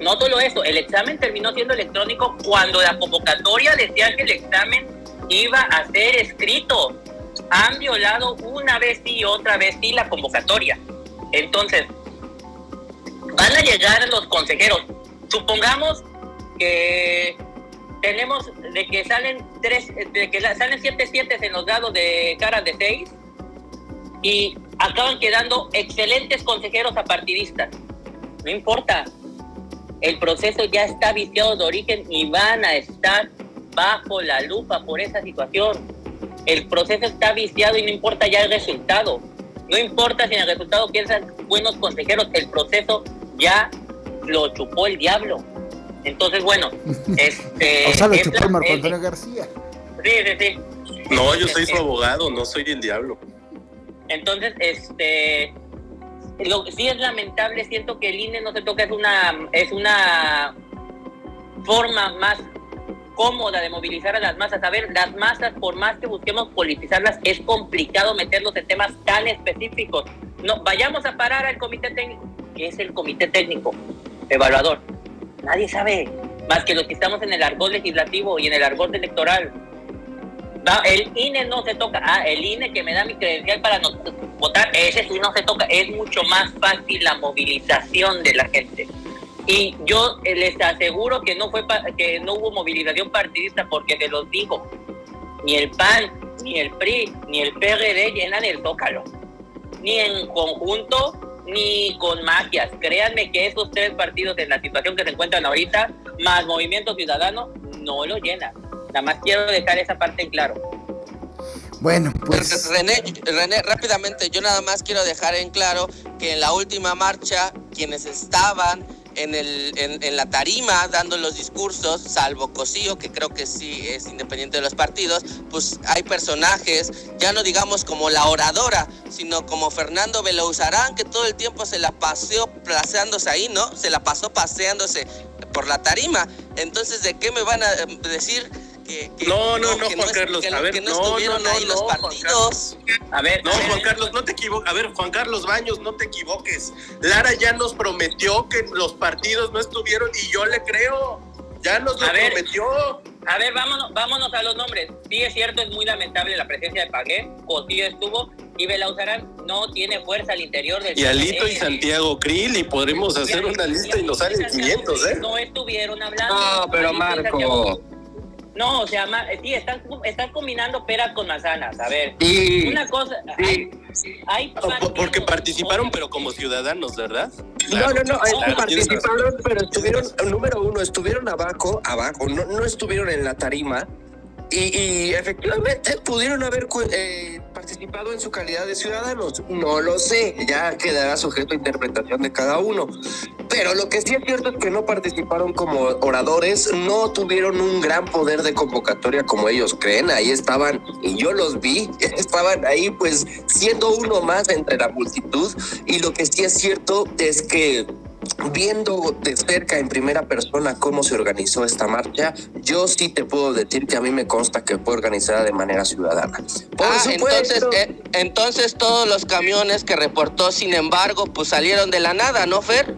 No solo eso, el examen terminó siendo electrónico cuando la convocatoria decía que el examen iba a ser escrito. Han violado una vez y otra vez sí la convocatoria. Entonces, van a llegar los consejeros supongamos que tenemos de que salen tres, de que salen siete siete en los dados de cara de seis y acaban quedando excelentes consejeros apartidistas. No importa, el proceso ya está viciado de origen y van a estar bajo la lupa por esa situación. El proceso está viciado y no importa ya el resultado. No importa si en el resultado piensan buenos consejeros, el proceso ya lo chupó el diablo. Entonces, bueno, este. o sea, lo chupó Marco Antonio García. Sí, sí, sí. No, yo soy su abogado, no soy el diablo. Entonces, este. Lo, sí es lamentable, siento que el INE no se toca, es una, es una forma más cómoda de movilizar a las masas. A ver, las masas, por más que busquemos politizarlas, es complicado meterlos en temas tan específicos. No, vayamos a parar al comité técnico. ¿Qué es el comité técnico? Evaluador. Nadie sabe, más que los que estamos en el argot legislativo y en el argot electoral. el INE no se toca. Ah, el INE que me da mi credencial para no votar, ese sí no se toca. Es mucho más fácil la movilización de la gente. Y yo les aseguro que no fue que no hubo movilización partidista porque se los digo. Ni el PAN, ni el PRI, ni el PRD llenan el Zócalo. Ni en conjunto ni con magias. Créanme que esos tres partidos en la situación que se encuentran ahorita, más Movimiento Ciudadano, no lo llenan. Nada más quiero dejar esa parte en claro. Bueno, pues. René, René, rápidamente, yo nada más quiero dejar en claro que en la última marcha, quienes estaban en, el, en, la tarima dando los discursos, salvo Cosío, que creo que sí es independiente de los partidos, pues hay personajes, ya no digamos como la oradora, sino como Fernando Belauzarán, que todo el tiempo se la paseó paseándose ahí, ¿no? Se la pasó paseándose por la tarima. Entonces, ¿de qué me van a eh, decir? Que, no, no, no, Juan Carlos, a ver, no, no, no, ahí los partidos. A ver, no, Juan Carlos, no te equivoques. A ver, Juan Carlos Baños, no te equivoques. Lara ya nos prometió que los partidos no estuvieron y yo le creo. Ya nos lo prometió. A ver, vámonos, vámonos a los nombres. Sí, es cierto, es muy lamentable la presencia de Pagué. Cotillo estuvo y Belauzarán no tiene fuerza al interior del. Y Alito y Santiago Krill, y podremos hacer una lista y nos salen 500, ¿eh? No estuvieron hablando. No, pero Marco. No, o sea, sí, están, están combinando peras con manzanas. A ver, una cosa. Hay, porque participaron, pero como ciudadanos, ¿verdad? no, no, no, participaron, pero estuvieron, número uno, estuvieron abajo, abajo, no, no estuvieron en la tarima y, efectivamente pudieron haber eh, participado en su calidad de ciudadanos. No lo sé, ya quedará sujeto a interpretación de cada uno. Pero lo que sí es cierto es que no participaron como oradores, no tuvieron un gran poder de convocatoria como ellos creen. Ahí estaban, y yo los vi, estaban ahí pues siendo uno más entre la multitud. Y lo que sí es cierto es que viendo de cerca en primera persona cómo se organizó esta marcha, yo sí te puedo decir que a mí me consta que fue organizada de manera ciudadana. Por ah, entonces, eh, entonces todos los camiones que reportó, sin embargo, pues salieron de la nada, ¿no, Fer?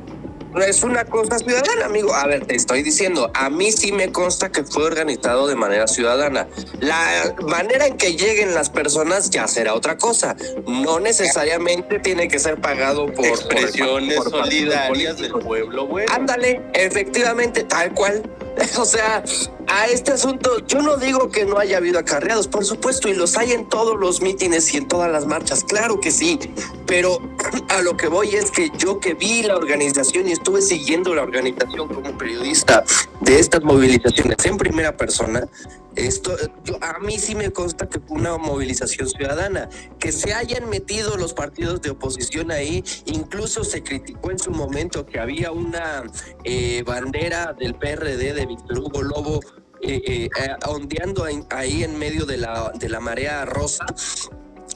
Es una cosa ciudadana, amigo. A ver, te estoy diciendo, a mí sí me consta que fue organizado de manera ciudadana. La manera en que lleguen las personas ya será otra cosa. No necesariamente tiene que ser pagado por expresiones solidarias del pueblo, güey. Ándale, efectivamente, tal cual. O sea, a este asunto, yo no digo que no haya habido acarreados, por supuesto, y los hay en todos los mítines y en todas las marchas, claro que sí, pero a lo que voy es que yo que vi la organización y estuve siguiendo la organización como periodista de estas movilizaciones en primera persona, esto, yo, a mí sí me consta que fue una movilización ciudadana. Que se hayan metido los partidos de oposición ahí, incluso se criticó en su momento que había una eh, bandera del PRD de Víctor Hugo Lobo eh, eh, ondeando ahí en medio de la, de la marea rosa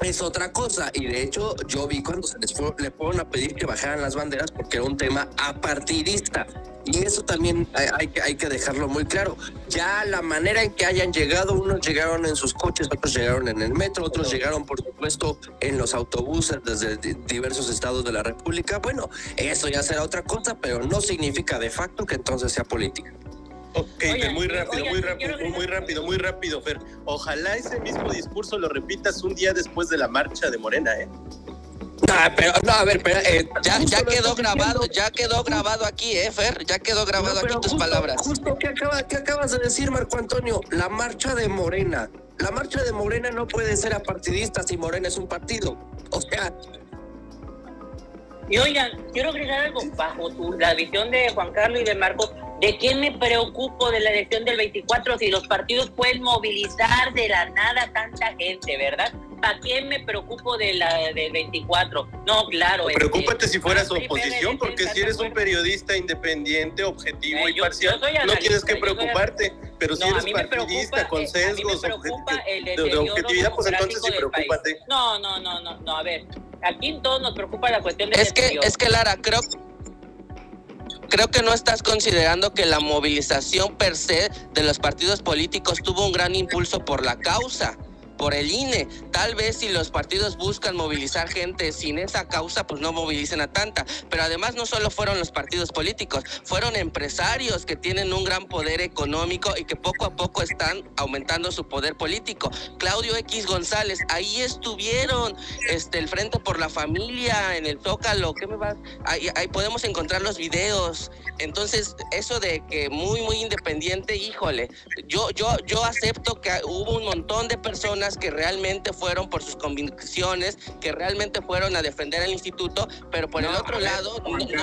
es otra cosa. Y de hecho, yo vi cuando se les fue, le fueron a pedir que bajaran las banderas porque era un tema apartidista. Y eso también hay, que, hay que dejarlo muy claro. Ya la manera en que hayan llegado, unos llegaron en sus coches, otros llegaron en el metro, otros llegaron, por supuesto, en los autobuses desde diversos estados de la República. Bueno, eso ya será otra cosa, pero no significa de facto que entonces sea política. Ok, muy rápido, muy rápido, muy rápido, muy rápido, Fer. Ojalá ese mismo discurso lo repitas un día después de la marcha de Morena, ¿eh? No, pero, no, a ver, pero, eh, ya, ya quedó grabado, ya quedó grabado aquí, eh, Fer, ya quedó grabado aquí tus palabras. Justo que, acaba, que acabas de decir, Marco Antonio, la marcha de Morena. La marcha de Morena no puede ser apartidista si Morena es un partido. O sea, y oigan, quiero agregar algo bajo la visión de Juan Carlos y de Marcos. ¿De qué me preocupo de la elección del 24 si los partidos pueden movilizar de la nada tanta gente, verdad? ¿Para qué me preocupo de la del 24? No, claro. Este, Preocúpate si fueras oposición, porque si eres un periodista independiente, objetivo eh, y parcial, no tienes que preocuparte. Pero si eres partidista, con sesgos, de, objetividad, pues entonces sí preocúpate. No, no, no, no, no, a ver. Aquí todos nos preocupa la cuestión de... Es que, es que Lara, creo creo que no estás considerando que la movilización per se de los partidos políticos tuvo un gran impulso por la causa por el INE. Tal vez si los partidos buscan movilizar gente sin esa causa, pues no movilicen a tanta. Pero además no solo fueron los partidos políticos, fueron empresarios que tienen un gran poder económico y que poco a poco están aumentando su poder político. Claudio X González, ahí estuvieron, este, el Frente por la Familia, en el Zócalo, ¿qué me va? Ahí, ahí podemos encontrar los videos. Entonces, eso de que muy, muy independiente, híjole, yo, yo, yo acepto que hubo un montón de personas personas que realmente fueron por sus convicciones, que realmente fueron a defender el instituto, pero por el otro lado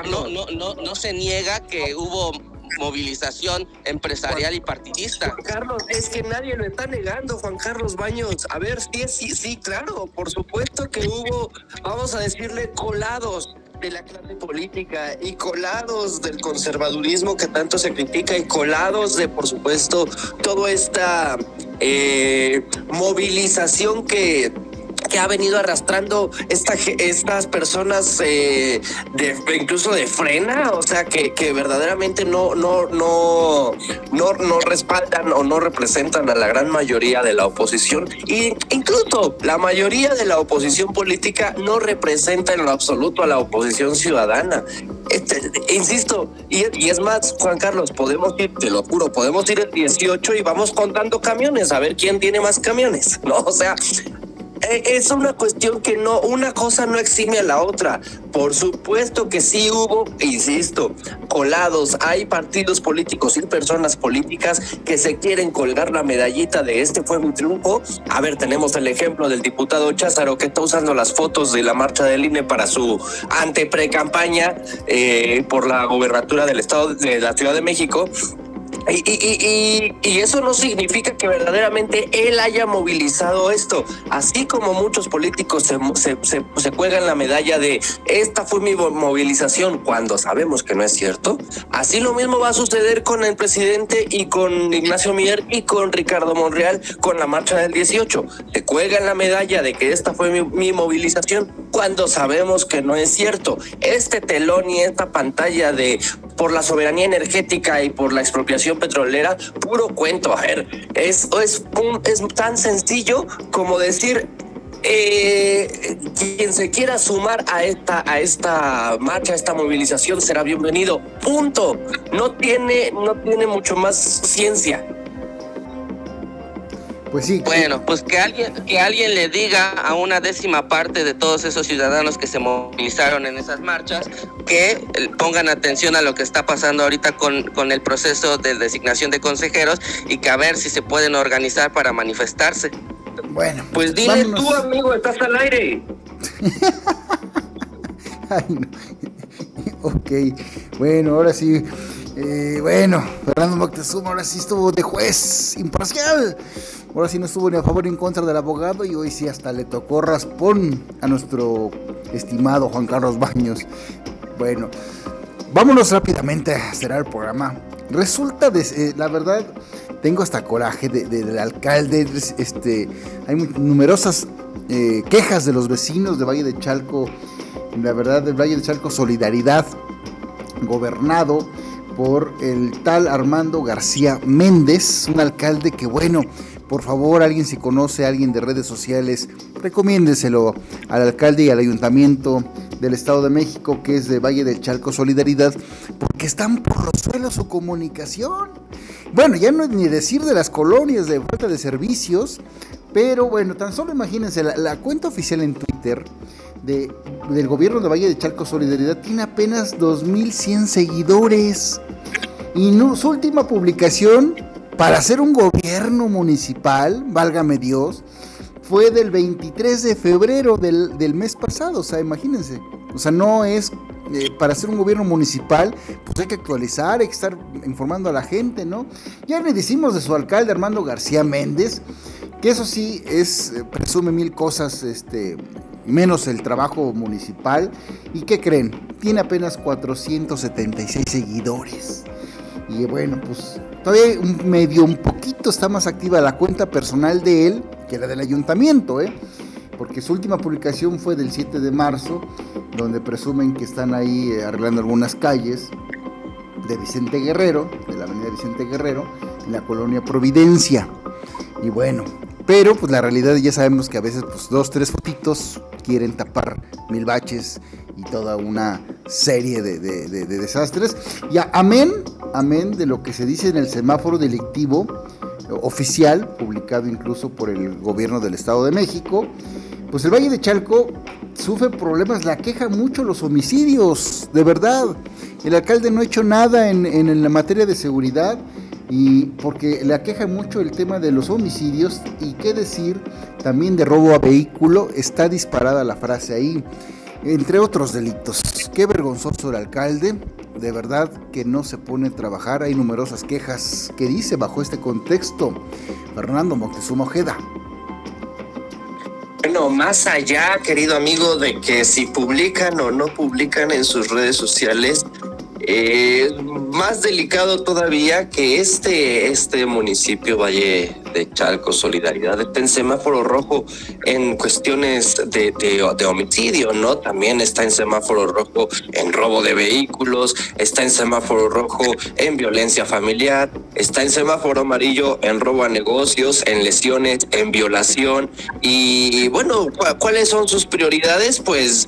no, no, no, no se niega que hubo movilización empresarial y partidista. Carlos, es que nadie lo está negando, Juan Carlos Baños. A ver, sí, sí, sí, claro, por supuesto que hubo, vamos a decirle, colados de la clase política y colados del conservadurismo que tanto se critica y colados de, por supuesto, toda esta eh, movilización que que ha venido arrastrando esta, estas personas eh, de, incluso de frena, o sea, que, que verdaderamente no, no, no, no, no respaldan o no representan a la gran mayoría de la oposición. Y incluso la mayoría de la oposición política no representa en lo absoluto a la oposición ciudadana. Este, insisto, y, y, es más, Juan Carlos, podemos ir, te lo juro, podemos ir el 18 y vamos contando camiones, a ver quién tiene más camiones, ¿no? O sea, es una cuestión que no, una cosa no exime a la otra. Por supuesto que sí hubo, insisto, colados. Hay partidos políticos y personas políticas que se quieren colgar la medallita de este fue mi triunfo. A ver, tenemos el ejemplo del diputado Cházaro que está usando las fotos de la marcha del INE para su ante campaña eh, por la gobernatura del estado de la Ciudad de México y, y, y, eso no significa que verdaderamente él haya movilizado esto. Así como muchos políticos se, se, se, se, cuelgan la medalla de esta fue mi movilización cuando sabemos que no es cierto, así lo mismo va a suceder con el presidente y con Ignacio Mier y con Ricardo Monreal con la marcha del 18. Se cuelgan la medalla de que esta fue mi movilización cuando sabemos que no es cierto. Este telón y esta pantalla de por la soberanía energética y por la expropiación petrolera, puro cuento. A ver, es, es, es tan sencillo como decir, eh, quien se quiera sumar a esta, a esta marcha, a esta movilización, será bienvenido. Punto. No tiene, no tiene mucho más ciencia. Pues sí. Bueno, pues que alguien, que alguien le diga a una décima parte de todos esos ciudadanos que se movilizaron en esas marchas que pongan atención a lo que está pasando ahorita con, con el proceso de designación de consejeros y que a ver si se pueden organizar para manifestarse. Bueno, pues dile tú, amigo, estás al aire. Ay, no. Ok, bueno, ahora sí. Eh, bueno, Fernando Moctezuma ahora sí estuvo de juez imparcial. Ahora sí no estuvo ni a favor ni en contra del abogado y hoy sí hasta le tocó raspón a nuestro estimado Juan Carlos Baños. Bueno, vámonos rápidamente a cerrar el programa. Resulta, de, eh, la verdad, tengo hasta coraje del alcalde. Este, hay numerosas eh, quejas de los vecinos de Valle de Chalco. La verdad, del Valle de Chalco Solidaridad, gobernado por el tal Armando García Méndez, un alcalde que, bueno, por favor, alguien si conoce a alguien de redes sociales, recomiéndeselo al alcalde y al ayuntamiento del Estado de México, que es de Valle del Chalco Solidaridad, porque están por los suelos su comunicación. Bueno, ya no es ni decir de las colonias de falta de servicios, pero bueno, tan solo imagínense, la, cuenta oficial en Twitter de, del gobierno de Valle de Chalco Solidaridad tiene apenas 2.100 seguidores. Y su última publicación para hacer un gobierno municipal, válgame Dios, fue del 23 de febrero del, mes pasado, o sea, imagínense. O sea, no es eh, para hacer un gobierno municipal, pues hay que actualizar, hay que estar informando a la gente, ¿no? Ya le decimos de su alcalde Armando García Méndez, que eso sí es, eh, presume mil cosas, este, menos el trabajo municipal. ¿Y qué creen? Tiene apenas 476 seguidores. Y bueno, pues todavía medio, un poquito está más activa la cuenta personal de él que la del ayuntamiento, ¿eh? Porque su última publicación fue del 7 de marzo, donde presumen que están ahí eh, arreglando algunas calles de Vicente Guerrero, de la avenida Vicente Guerrero, en la colonia Providencia. Y bueno, pero pues la realidad ya sabemos que a veces pues dos, tres fotitos quieren tapar mil baches y toda una serie de, desastres. Y amén, amén de lo que se dice en el semáforo delictivo oficial, publicado incluso por el gobierno del Estado de México, pues el Valle de Chalco sufre problemas, la queja mucho los homicidios, de verdad. El alcalde no ha hecho nada en, en la materia de seguridad y porque le aqueja mucho el tema de los homicidios y qué decir también de robo a vehículo, está disparada la frase ahí, entre otros delitos. Qué vergonzoso el alcalde, de verdad que no se pone a trabajar, hay numerosas quejas que dice bajo este contexto Fernando Moctezuma Ojeda. Bueno, más allá, querido amigo, de que si publican o no publican en sus redes sociales, eh, más delicado todavía que este, este municipio Valle de Chalco Solidaridad está en semáforo rojo en cuestiones de, de, homicidio, ¿no? También está en semáforo rojo en robo de vehículos, está en semáforo rojo en violencia familiar, está en semáforo amarillo en robo a negocios, en lesiones, en violación. Y bueno, ¿cuáles son sus prioridades? Pues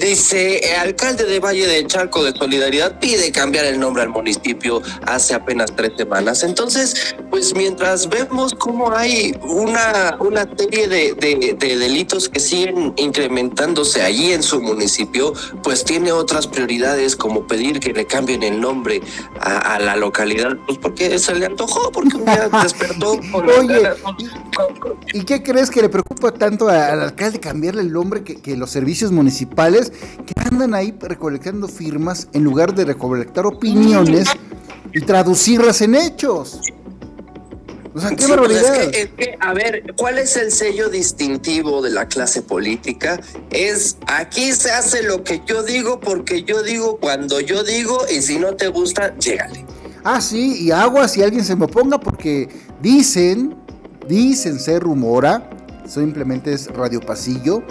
Dice, el alcalde de Valle de Chalco de Solidaridad pide cambiar el nombre al municipio hace apenas tres semanas. Entonces, pues mientras vemos cómo hay una, una serie de, de, delitos que siguen incrementándose allí en su municipio, pues tiene otras prioridades como pedir que le cambien el nombre a, la localidad, pues porque se le antojó, porque un día despertó. Oye, ¿y, qué crees que le preocupa tanto al alcalde cambiarle el nombre que, que los servicios municipales? Que andan ahí recolectando firmas en lugar de recolectar opiniones y traducirlas en hechos. O sea, qué pues barbaridad. es, que, a ver, ¿cuál es el sello distintivo de la clase política? Es aquí se hace lo que yo digo porque yo digo cuando yo digo y si no te gusta, llégale. Ah, sí, y agua si alguien se me oponga porque dicen, dicen, se rumora, simplemente es radio pasillo,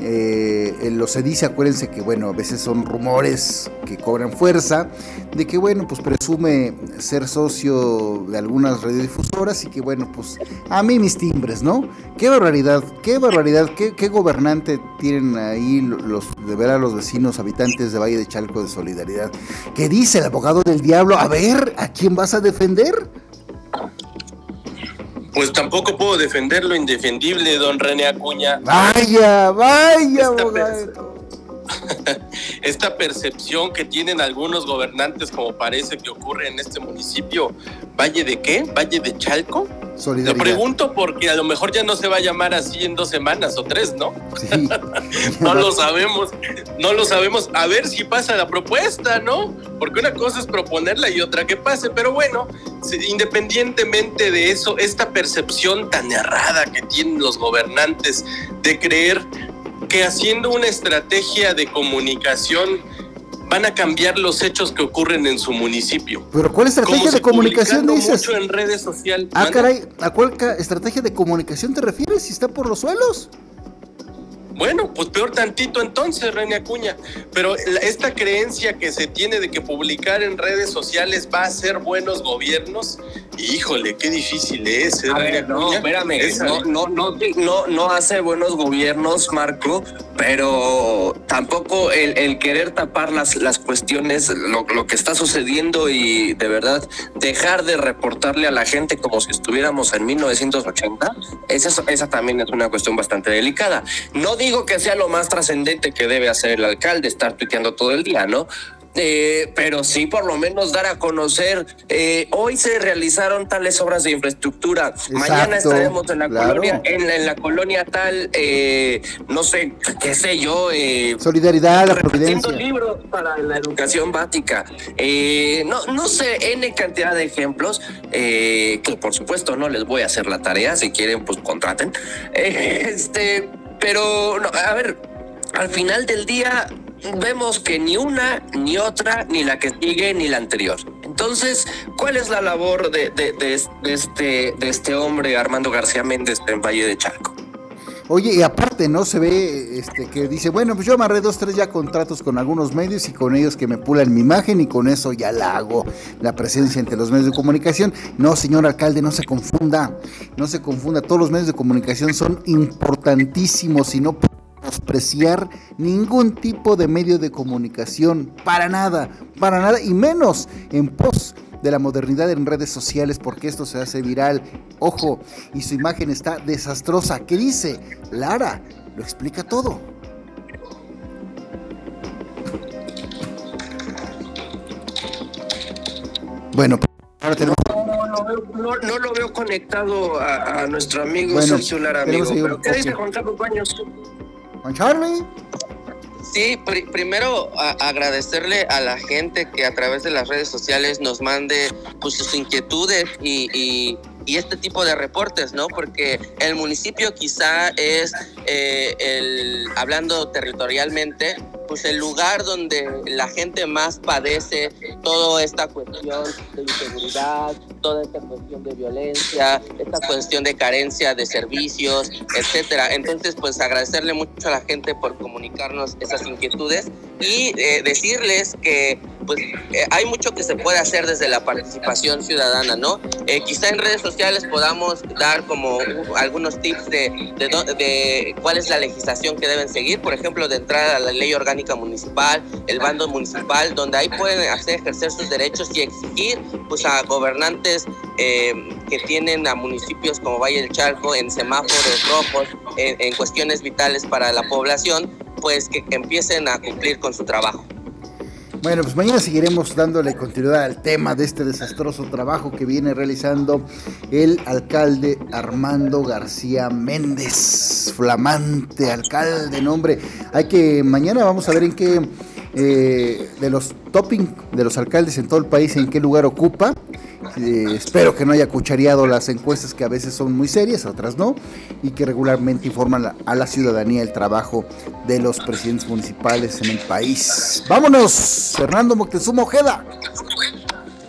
eh, lo se dice, acuérdense que bueno, a veces son rumores que cobran fuerza, de que bueno, pues presume ser socio de algunas radiodifusoras y que bueno, pues a mí mis timbres, ¿no? Qué barbaridad, qué barbaridad, qué, qué gobernante tienen ahí los de ver a los vecinos habitantes de Valle de Chalco de Solidaridad. ¿Qué dice el abogado del diablo? A ver, ¿a quién vas a defender? Pues tampoco puedo defender lo indefendible, don René Acuña. Vaya, vaya, esta percepción que tienen algunos gobernantes, como parece que ocurre en este municipio, ¿Valle de qué? ¿Valle de Chalco? Lo pregunto porque a lo mejor ya no se va a llamar así en dos semanas o tres, ¿no? Sí. no lo sabemos, no lo sabemos. A ver si pasa la propuesta, ¿no? Porque una cosa es proponerla y otra que pase, pero bueno, independientemente de eso, esta percepción tan errada que tienen los gobernantes de creer que haciendo una estrategia de comunicación van a cambiar los hechos que ocurren en su municipio. Pero ¿cuál estrategia de comunicación dices? mucho en redes sociales. Ah, caray, ¿a cuál estrategia de comunicación te refieres si está por los suelos? Bueno, pues peor tantito entonces, René Acuña. Pero esta creencia que se tiene de que publicar en redes sociales va a ser buenos gobiernos, híjole, qué difícil es. ¿eh, a no, espérame, no, no, no, no, hace buenos gobiernos, Marco, pero tampoco el, querer tapar las, las cuestiones, lo, lo que está sucediendo y de verdad dejar de reportarle a la gente como si estuviéramos en 1980, esa, esa también es una cuestión bastante delicada. No digo que sea lo más trascendente que debe hacer el alcalde, estar tuiteando todo el día, ¿no? Eh, pero sí por lo menos dar a conocer. Eh, hoy se realizaron tales obras de infraestructura. Mañana estaremos en la colonia, en la, colonia tal, eh, no sé, qué sé yo. Solidaridad, la providencia. libros para la educación básica. no, no sé, n cantidad de ejemplos que por supuesto no les voy a hacer la tarea. Si quieren, pues contraten. este, pero no, a ver, al final del día vemos que ni una, ni otra, ni la que sigue, ni la anterior. Entonces, ¿cuál es la labor de, este, de este hombre, Armando García Méndez, en Valle de Chalco? Oye, y aparte, ¿no? Se ve este, que dice, bueno, pues yo amarré dos, tres ya contratos con algunos medios y con ellos que me pulan mi imagen y con eso ya la hago la presencia entre los medios de comunicación. No, señor alcalde, no se confunda, no se confunda. Todos los medios de comunicación son importantísimos y no despreciar ningún tipo de medio de comunicación, para nada, para nada, y menos en pos de la modernidad en redes sociales, porque esto se hace viral. Ojo, y su imagen está desastrosa. ¿Qué dice? Lara, lo explica todo. Bueno, ahora tenemos no, no, lo veo conectado a, nuestro amigo Sergio Lara, amigo. ¿Qué dice Juan Carlos Baños? Juan Charlie. Sí, primero agradecerle a la gente que a través de las redes sociales nos mande pues, sus inquietudes y, este tipo de reportes, ¿no? Porque el municipio quizá es, eh, el, hablando territorialmente, pues el lugar donde la gente más padece toda esta cuestión de inseguridad, toda esta cuestión de violencia, esta cuestión de carencia de servicios, etcétera. Entonces, pues agradecerle mucho a la gente por comunicarnos esas inquietudes y eh, decirles que pues eh, hay mucho que se puede hacer desde la participación ciudadana, ¿no? Eh, quizá en redes sociales podamos dar como algunos tips de, de, de, cuál es la legislación que deben seguir, por ejemplo, de entrar a la ley orgánica municipal, el bando municipal, donde ahí pueden hacer, ejercer sus derechos y exigir pues a gobernantes eh, que tienen a municipios como Valle del Charco en semáforos rojos, en, en cuestiones vitales para la población, pues que empiecen a cumplir con su trabajo. Bueno, pues mañana seguiremos dándole continuidad al tema de este desastroso trabajo que viene realizando el alcalde Armando García Méndez, flamante alcalde, nombre. Hay que, mañana vamos a ver en qué, eh, de los topping de los alcaldes en todo el país, en qué lugar ocupa. Eh, espero que no haya cuchareado las encuestas que a veces son muy serias, otras no, y que regularmente informan a la ciudadanía el trabajo de los presidentes municipales en el país. Vámonos, Fernando Moctezuma Ojeda.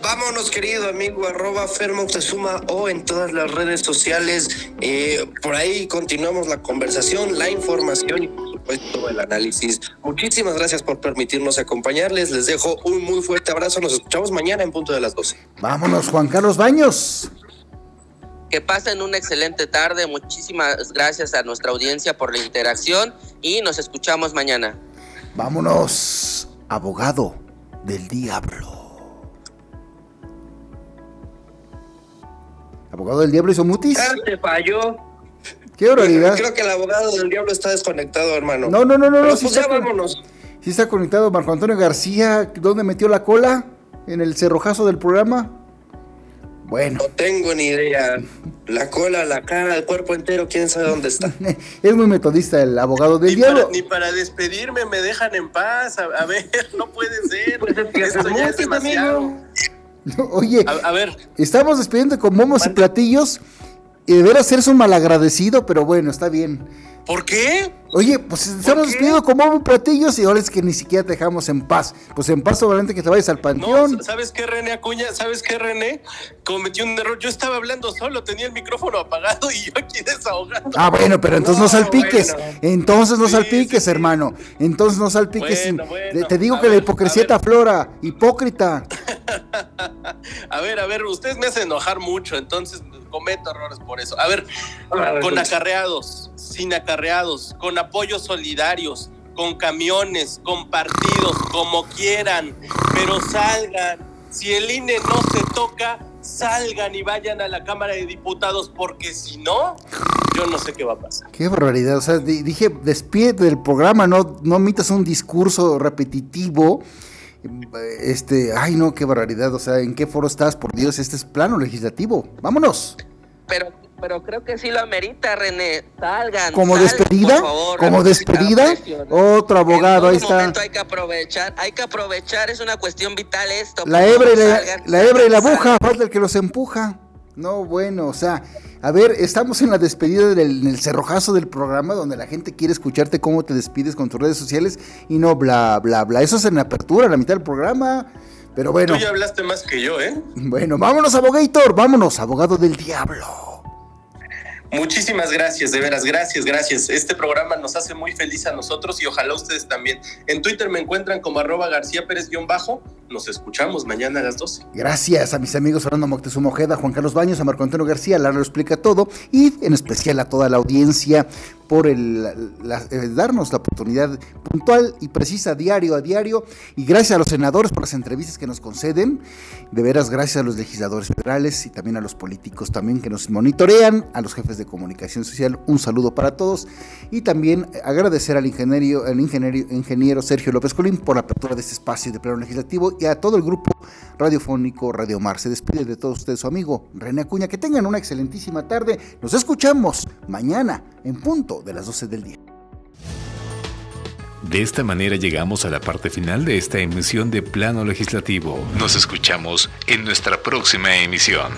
Vámonos, querido amigo, arroba Fermoctezuma o en todas las redes sociales. Eh, por ahí continuamos la conversación, la información y supuesto el análisis. Muchísimas gracias por permitirnos acompañarles. Les dejo un muy fuerte abrazo. Nos escuchamos mañana en punto de las 12. Vámonos, Juan Carlos Baños. Que pasen una excelente tarde. Muchísimas gracias a nuestra audiencia por la interacción y nos escuchamos mañana. Vámonos, abogado del diablo. Abogado del diablo hizo mutis. Te falló. Qué horroridad. Creo que el abogado del diablo está desconectado, hermano. No, no, no, no. no sí pues está vámonos. Sí está conectado Marco Antonio García. ¿Dónde metió la cola? ¿En el cerrojazo del programa? Bueno. No tengo ni idea. La cola, la cara, el cuerpo entero, quién sabe dónde está. es muy metodista el abogado del diablo. ni para despedirme me dejan en paz. A, ver, no puede ser. Pues Esto ya es demasiado. oye, a, ver. Estamos despidiendo con momos y platillos. Y deber hacerse un malagradecido, pero bueno, está bien. ¿Por qué? Oye, pues estamos despidiendo con momos y platillos y ahora es que ni siquiera te dejamos en paz. Pues en paz, obviamente, que te vayas al panteón. ¿sabes qué, René Acuña? ¿Sabes qué, René? Cometí un error. Yo estaba hablando solo, tenía el micrófono apagado y yo aquí desahogando. Ah, bueno, pero entonces no, salpiques. Entonces no salpiques, hermano. Entonces no salpiques. te digo que la hipocresía te aflora. Hipócrita. a ver, a ver, ustedes me hacen enojar mucho, entonces cometo errores por eso. A ver, con acarreados, sin acarreados, con apoyos solidarios, con camiones, con partidos, como quieran, pero salgan. Si el INE no se toca, salgan y vayan a la Cámara de Diputados, porque si no, yo no sé qué va a pasar. Qué barbaridad. O sea, dije, despide del programa, no, no omitas un discurso repetitivo este, ay no, qué barbaridad, o sea, ¿en qué foro estás? Por Dios, este es plano legislativo. Vámonos. Pero pero creo que sí lo amerita, René. Salgan. ¿Como despedida? ¿Como despedida? Otro abogado, ahí está. hay que aprovechar, hay que aprovechar, es una cuestión vital esto. La hebra y la, la, hebra y la aguja, falta el que los empuja. No, bueno, o sea, a ver, estamos en la despedida del en el cerrojazo del programa donde la gente quiere escucharte cómo te despides con tus redes sociales y no bla, bla, bla. Eso es en la apertura, en la mitad del programa. Pero bueno. Tú ya hablaste más que yo, ¿eh? Bueno, vámonos, abogator, vámonos, abogado del diablo. Muchísimas gracias, de veras, gracias, gracias. Este programa nos hace muy feliz a nosotros y ojalá ustedes también. En Twitter me encuentran como arroba García Pérez-bajo. Nos escuchamos mañana a las 12. Gracias a mis amigos Fernando Moctezuma Ojeda, Juan Carlos Baños, a Marco Antonio García, Lara lo explica todo y en especial a toda la audiencia por el, darnos la oportunidad puntual y precisa diario a diario. Y gracias a los senadores por las entrevistas que nos conceden. De veras, gracias a los legisladores federales y también a los políticos también que nos monitorean, a los jefes de comunicación social. Un saludo para todos. Y también agradecer al ingeniero, al ingeniero, ingeniero Sergio López Colín por la apertura de este espacio de pleno legislativo y a todo el grupo radiofónico Radio Mar. Se despide de todos ustedes su amigo René Acuña. Que tengan una excelentísima tarde. Nos escuchamos mañana en de las 12 del día. De esta manera llegamos a la parte final de esta emisión de Plano Legislativo. Nos escuchamos en nuestra próxima emisión.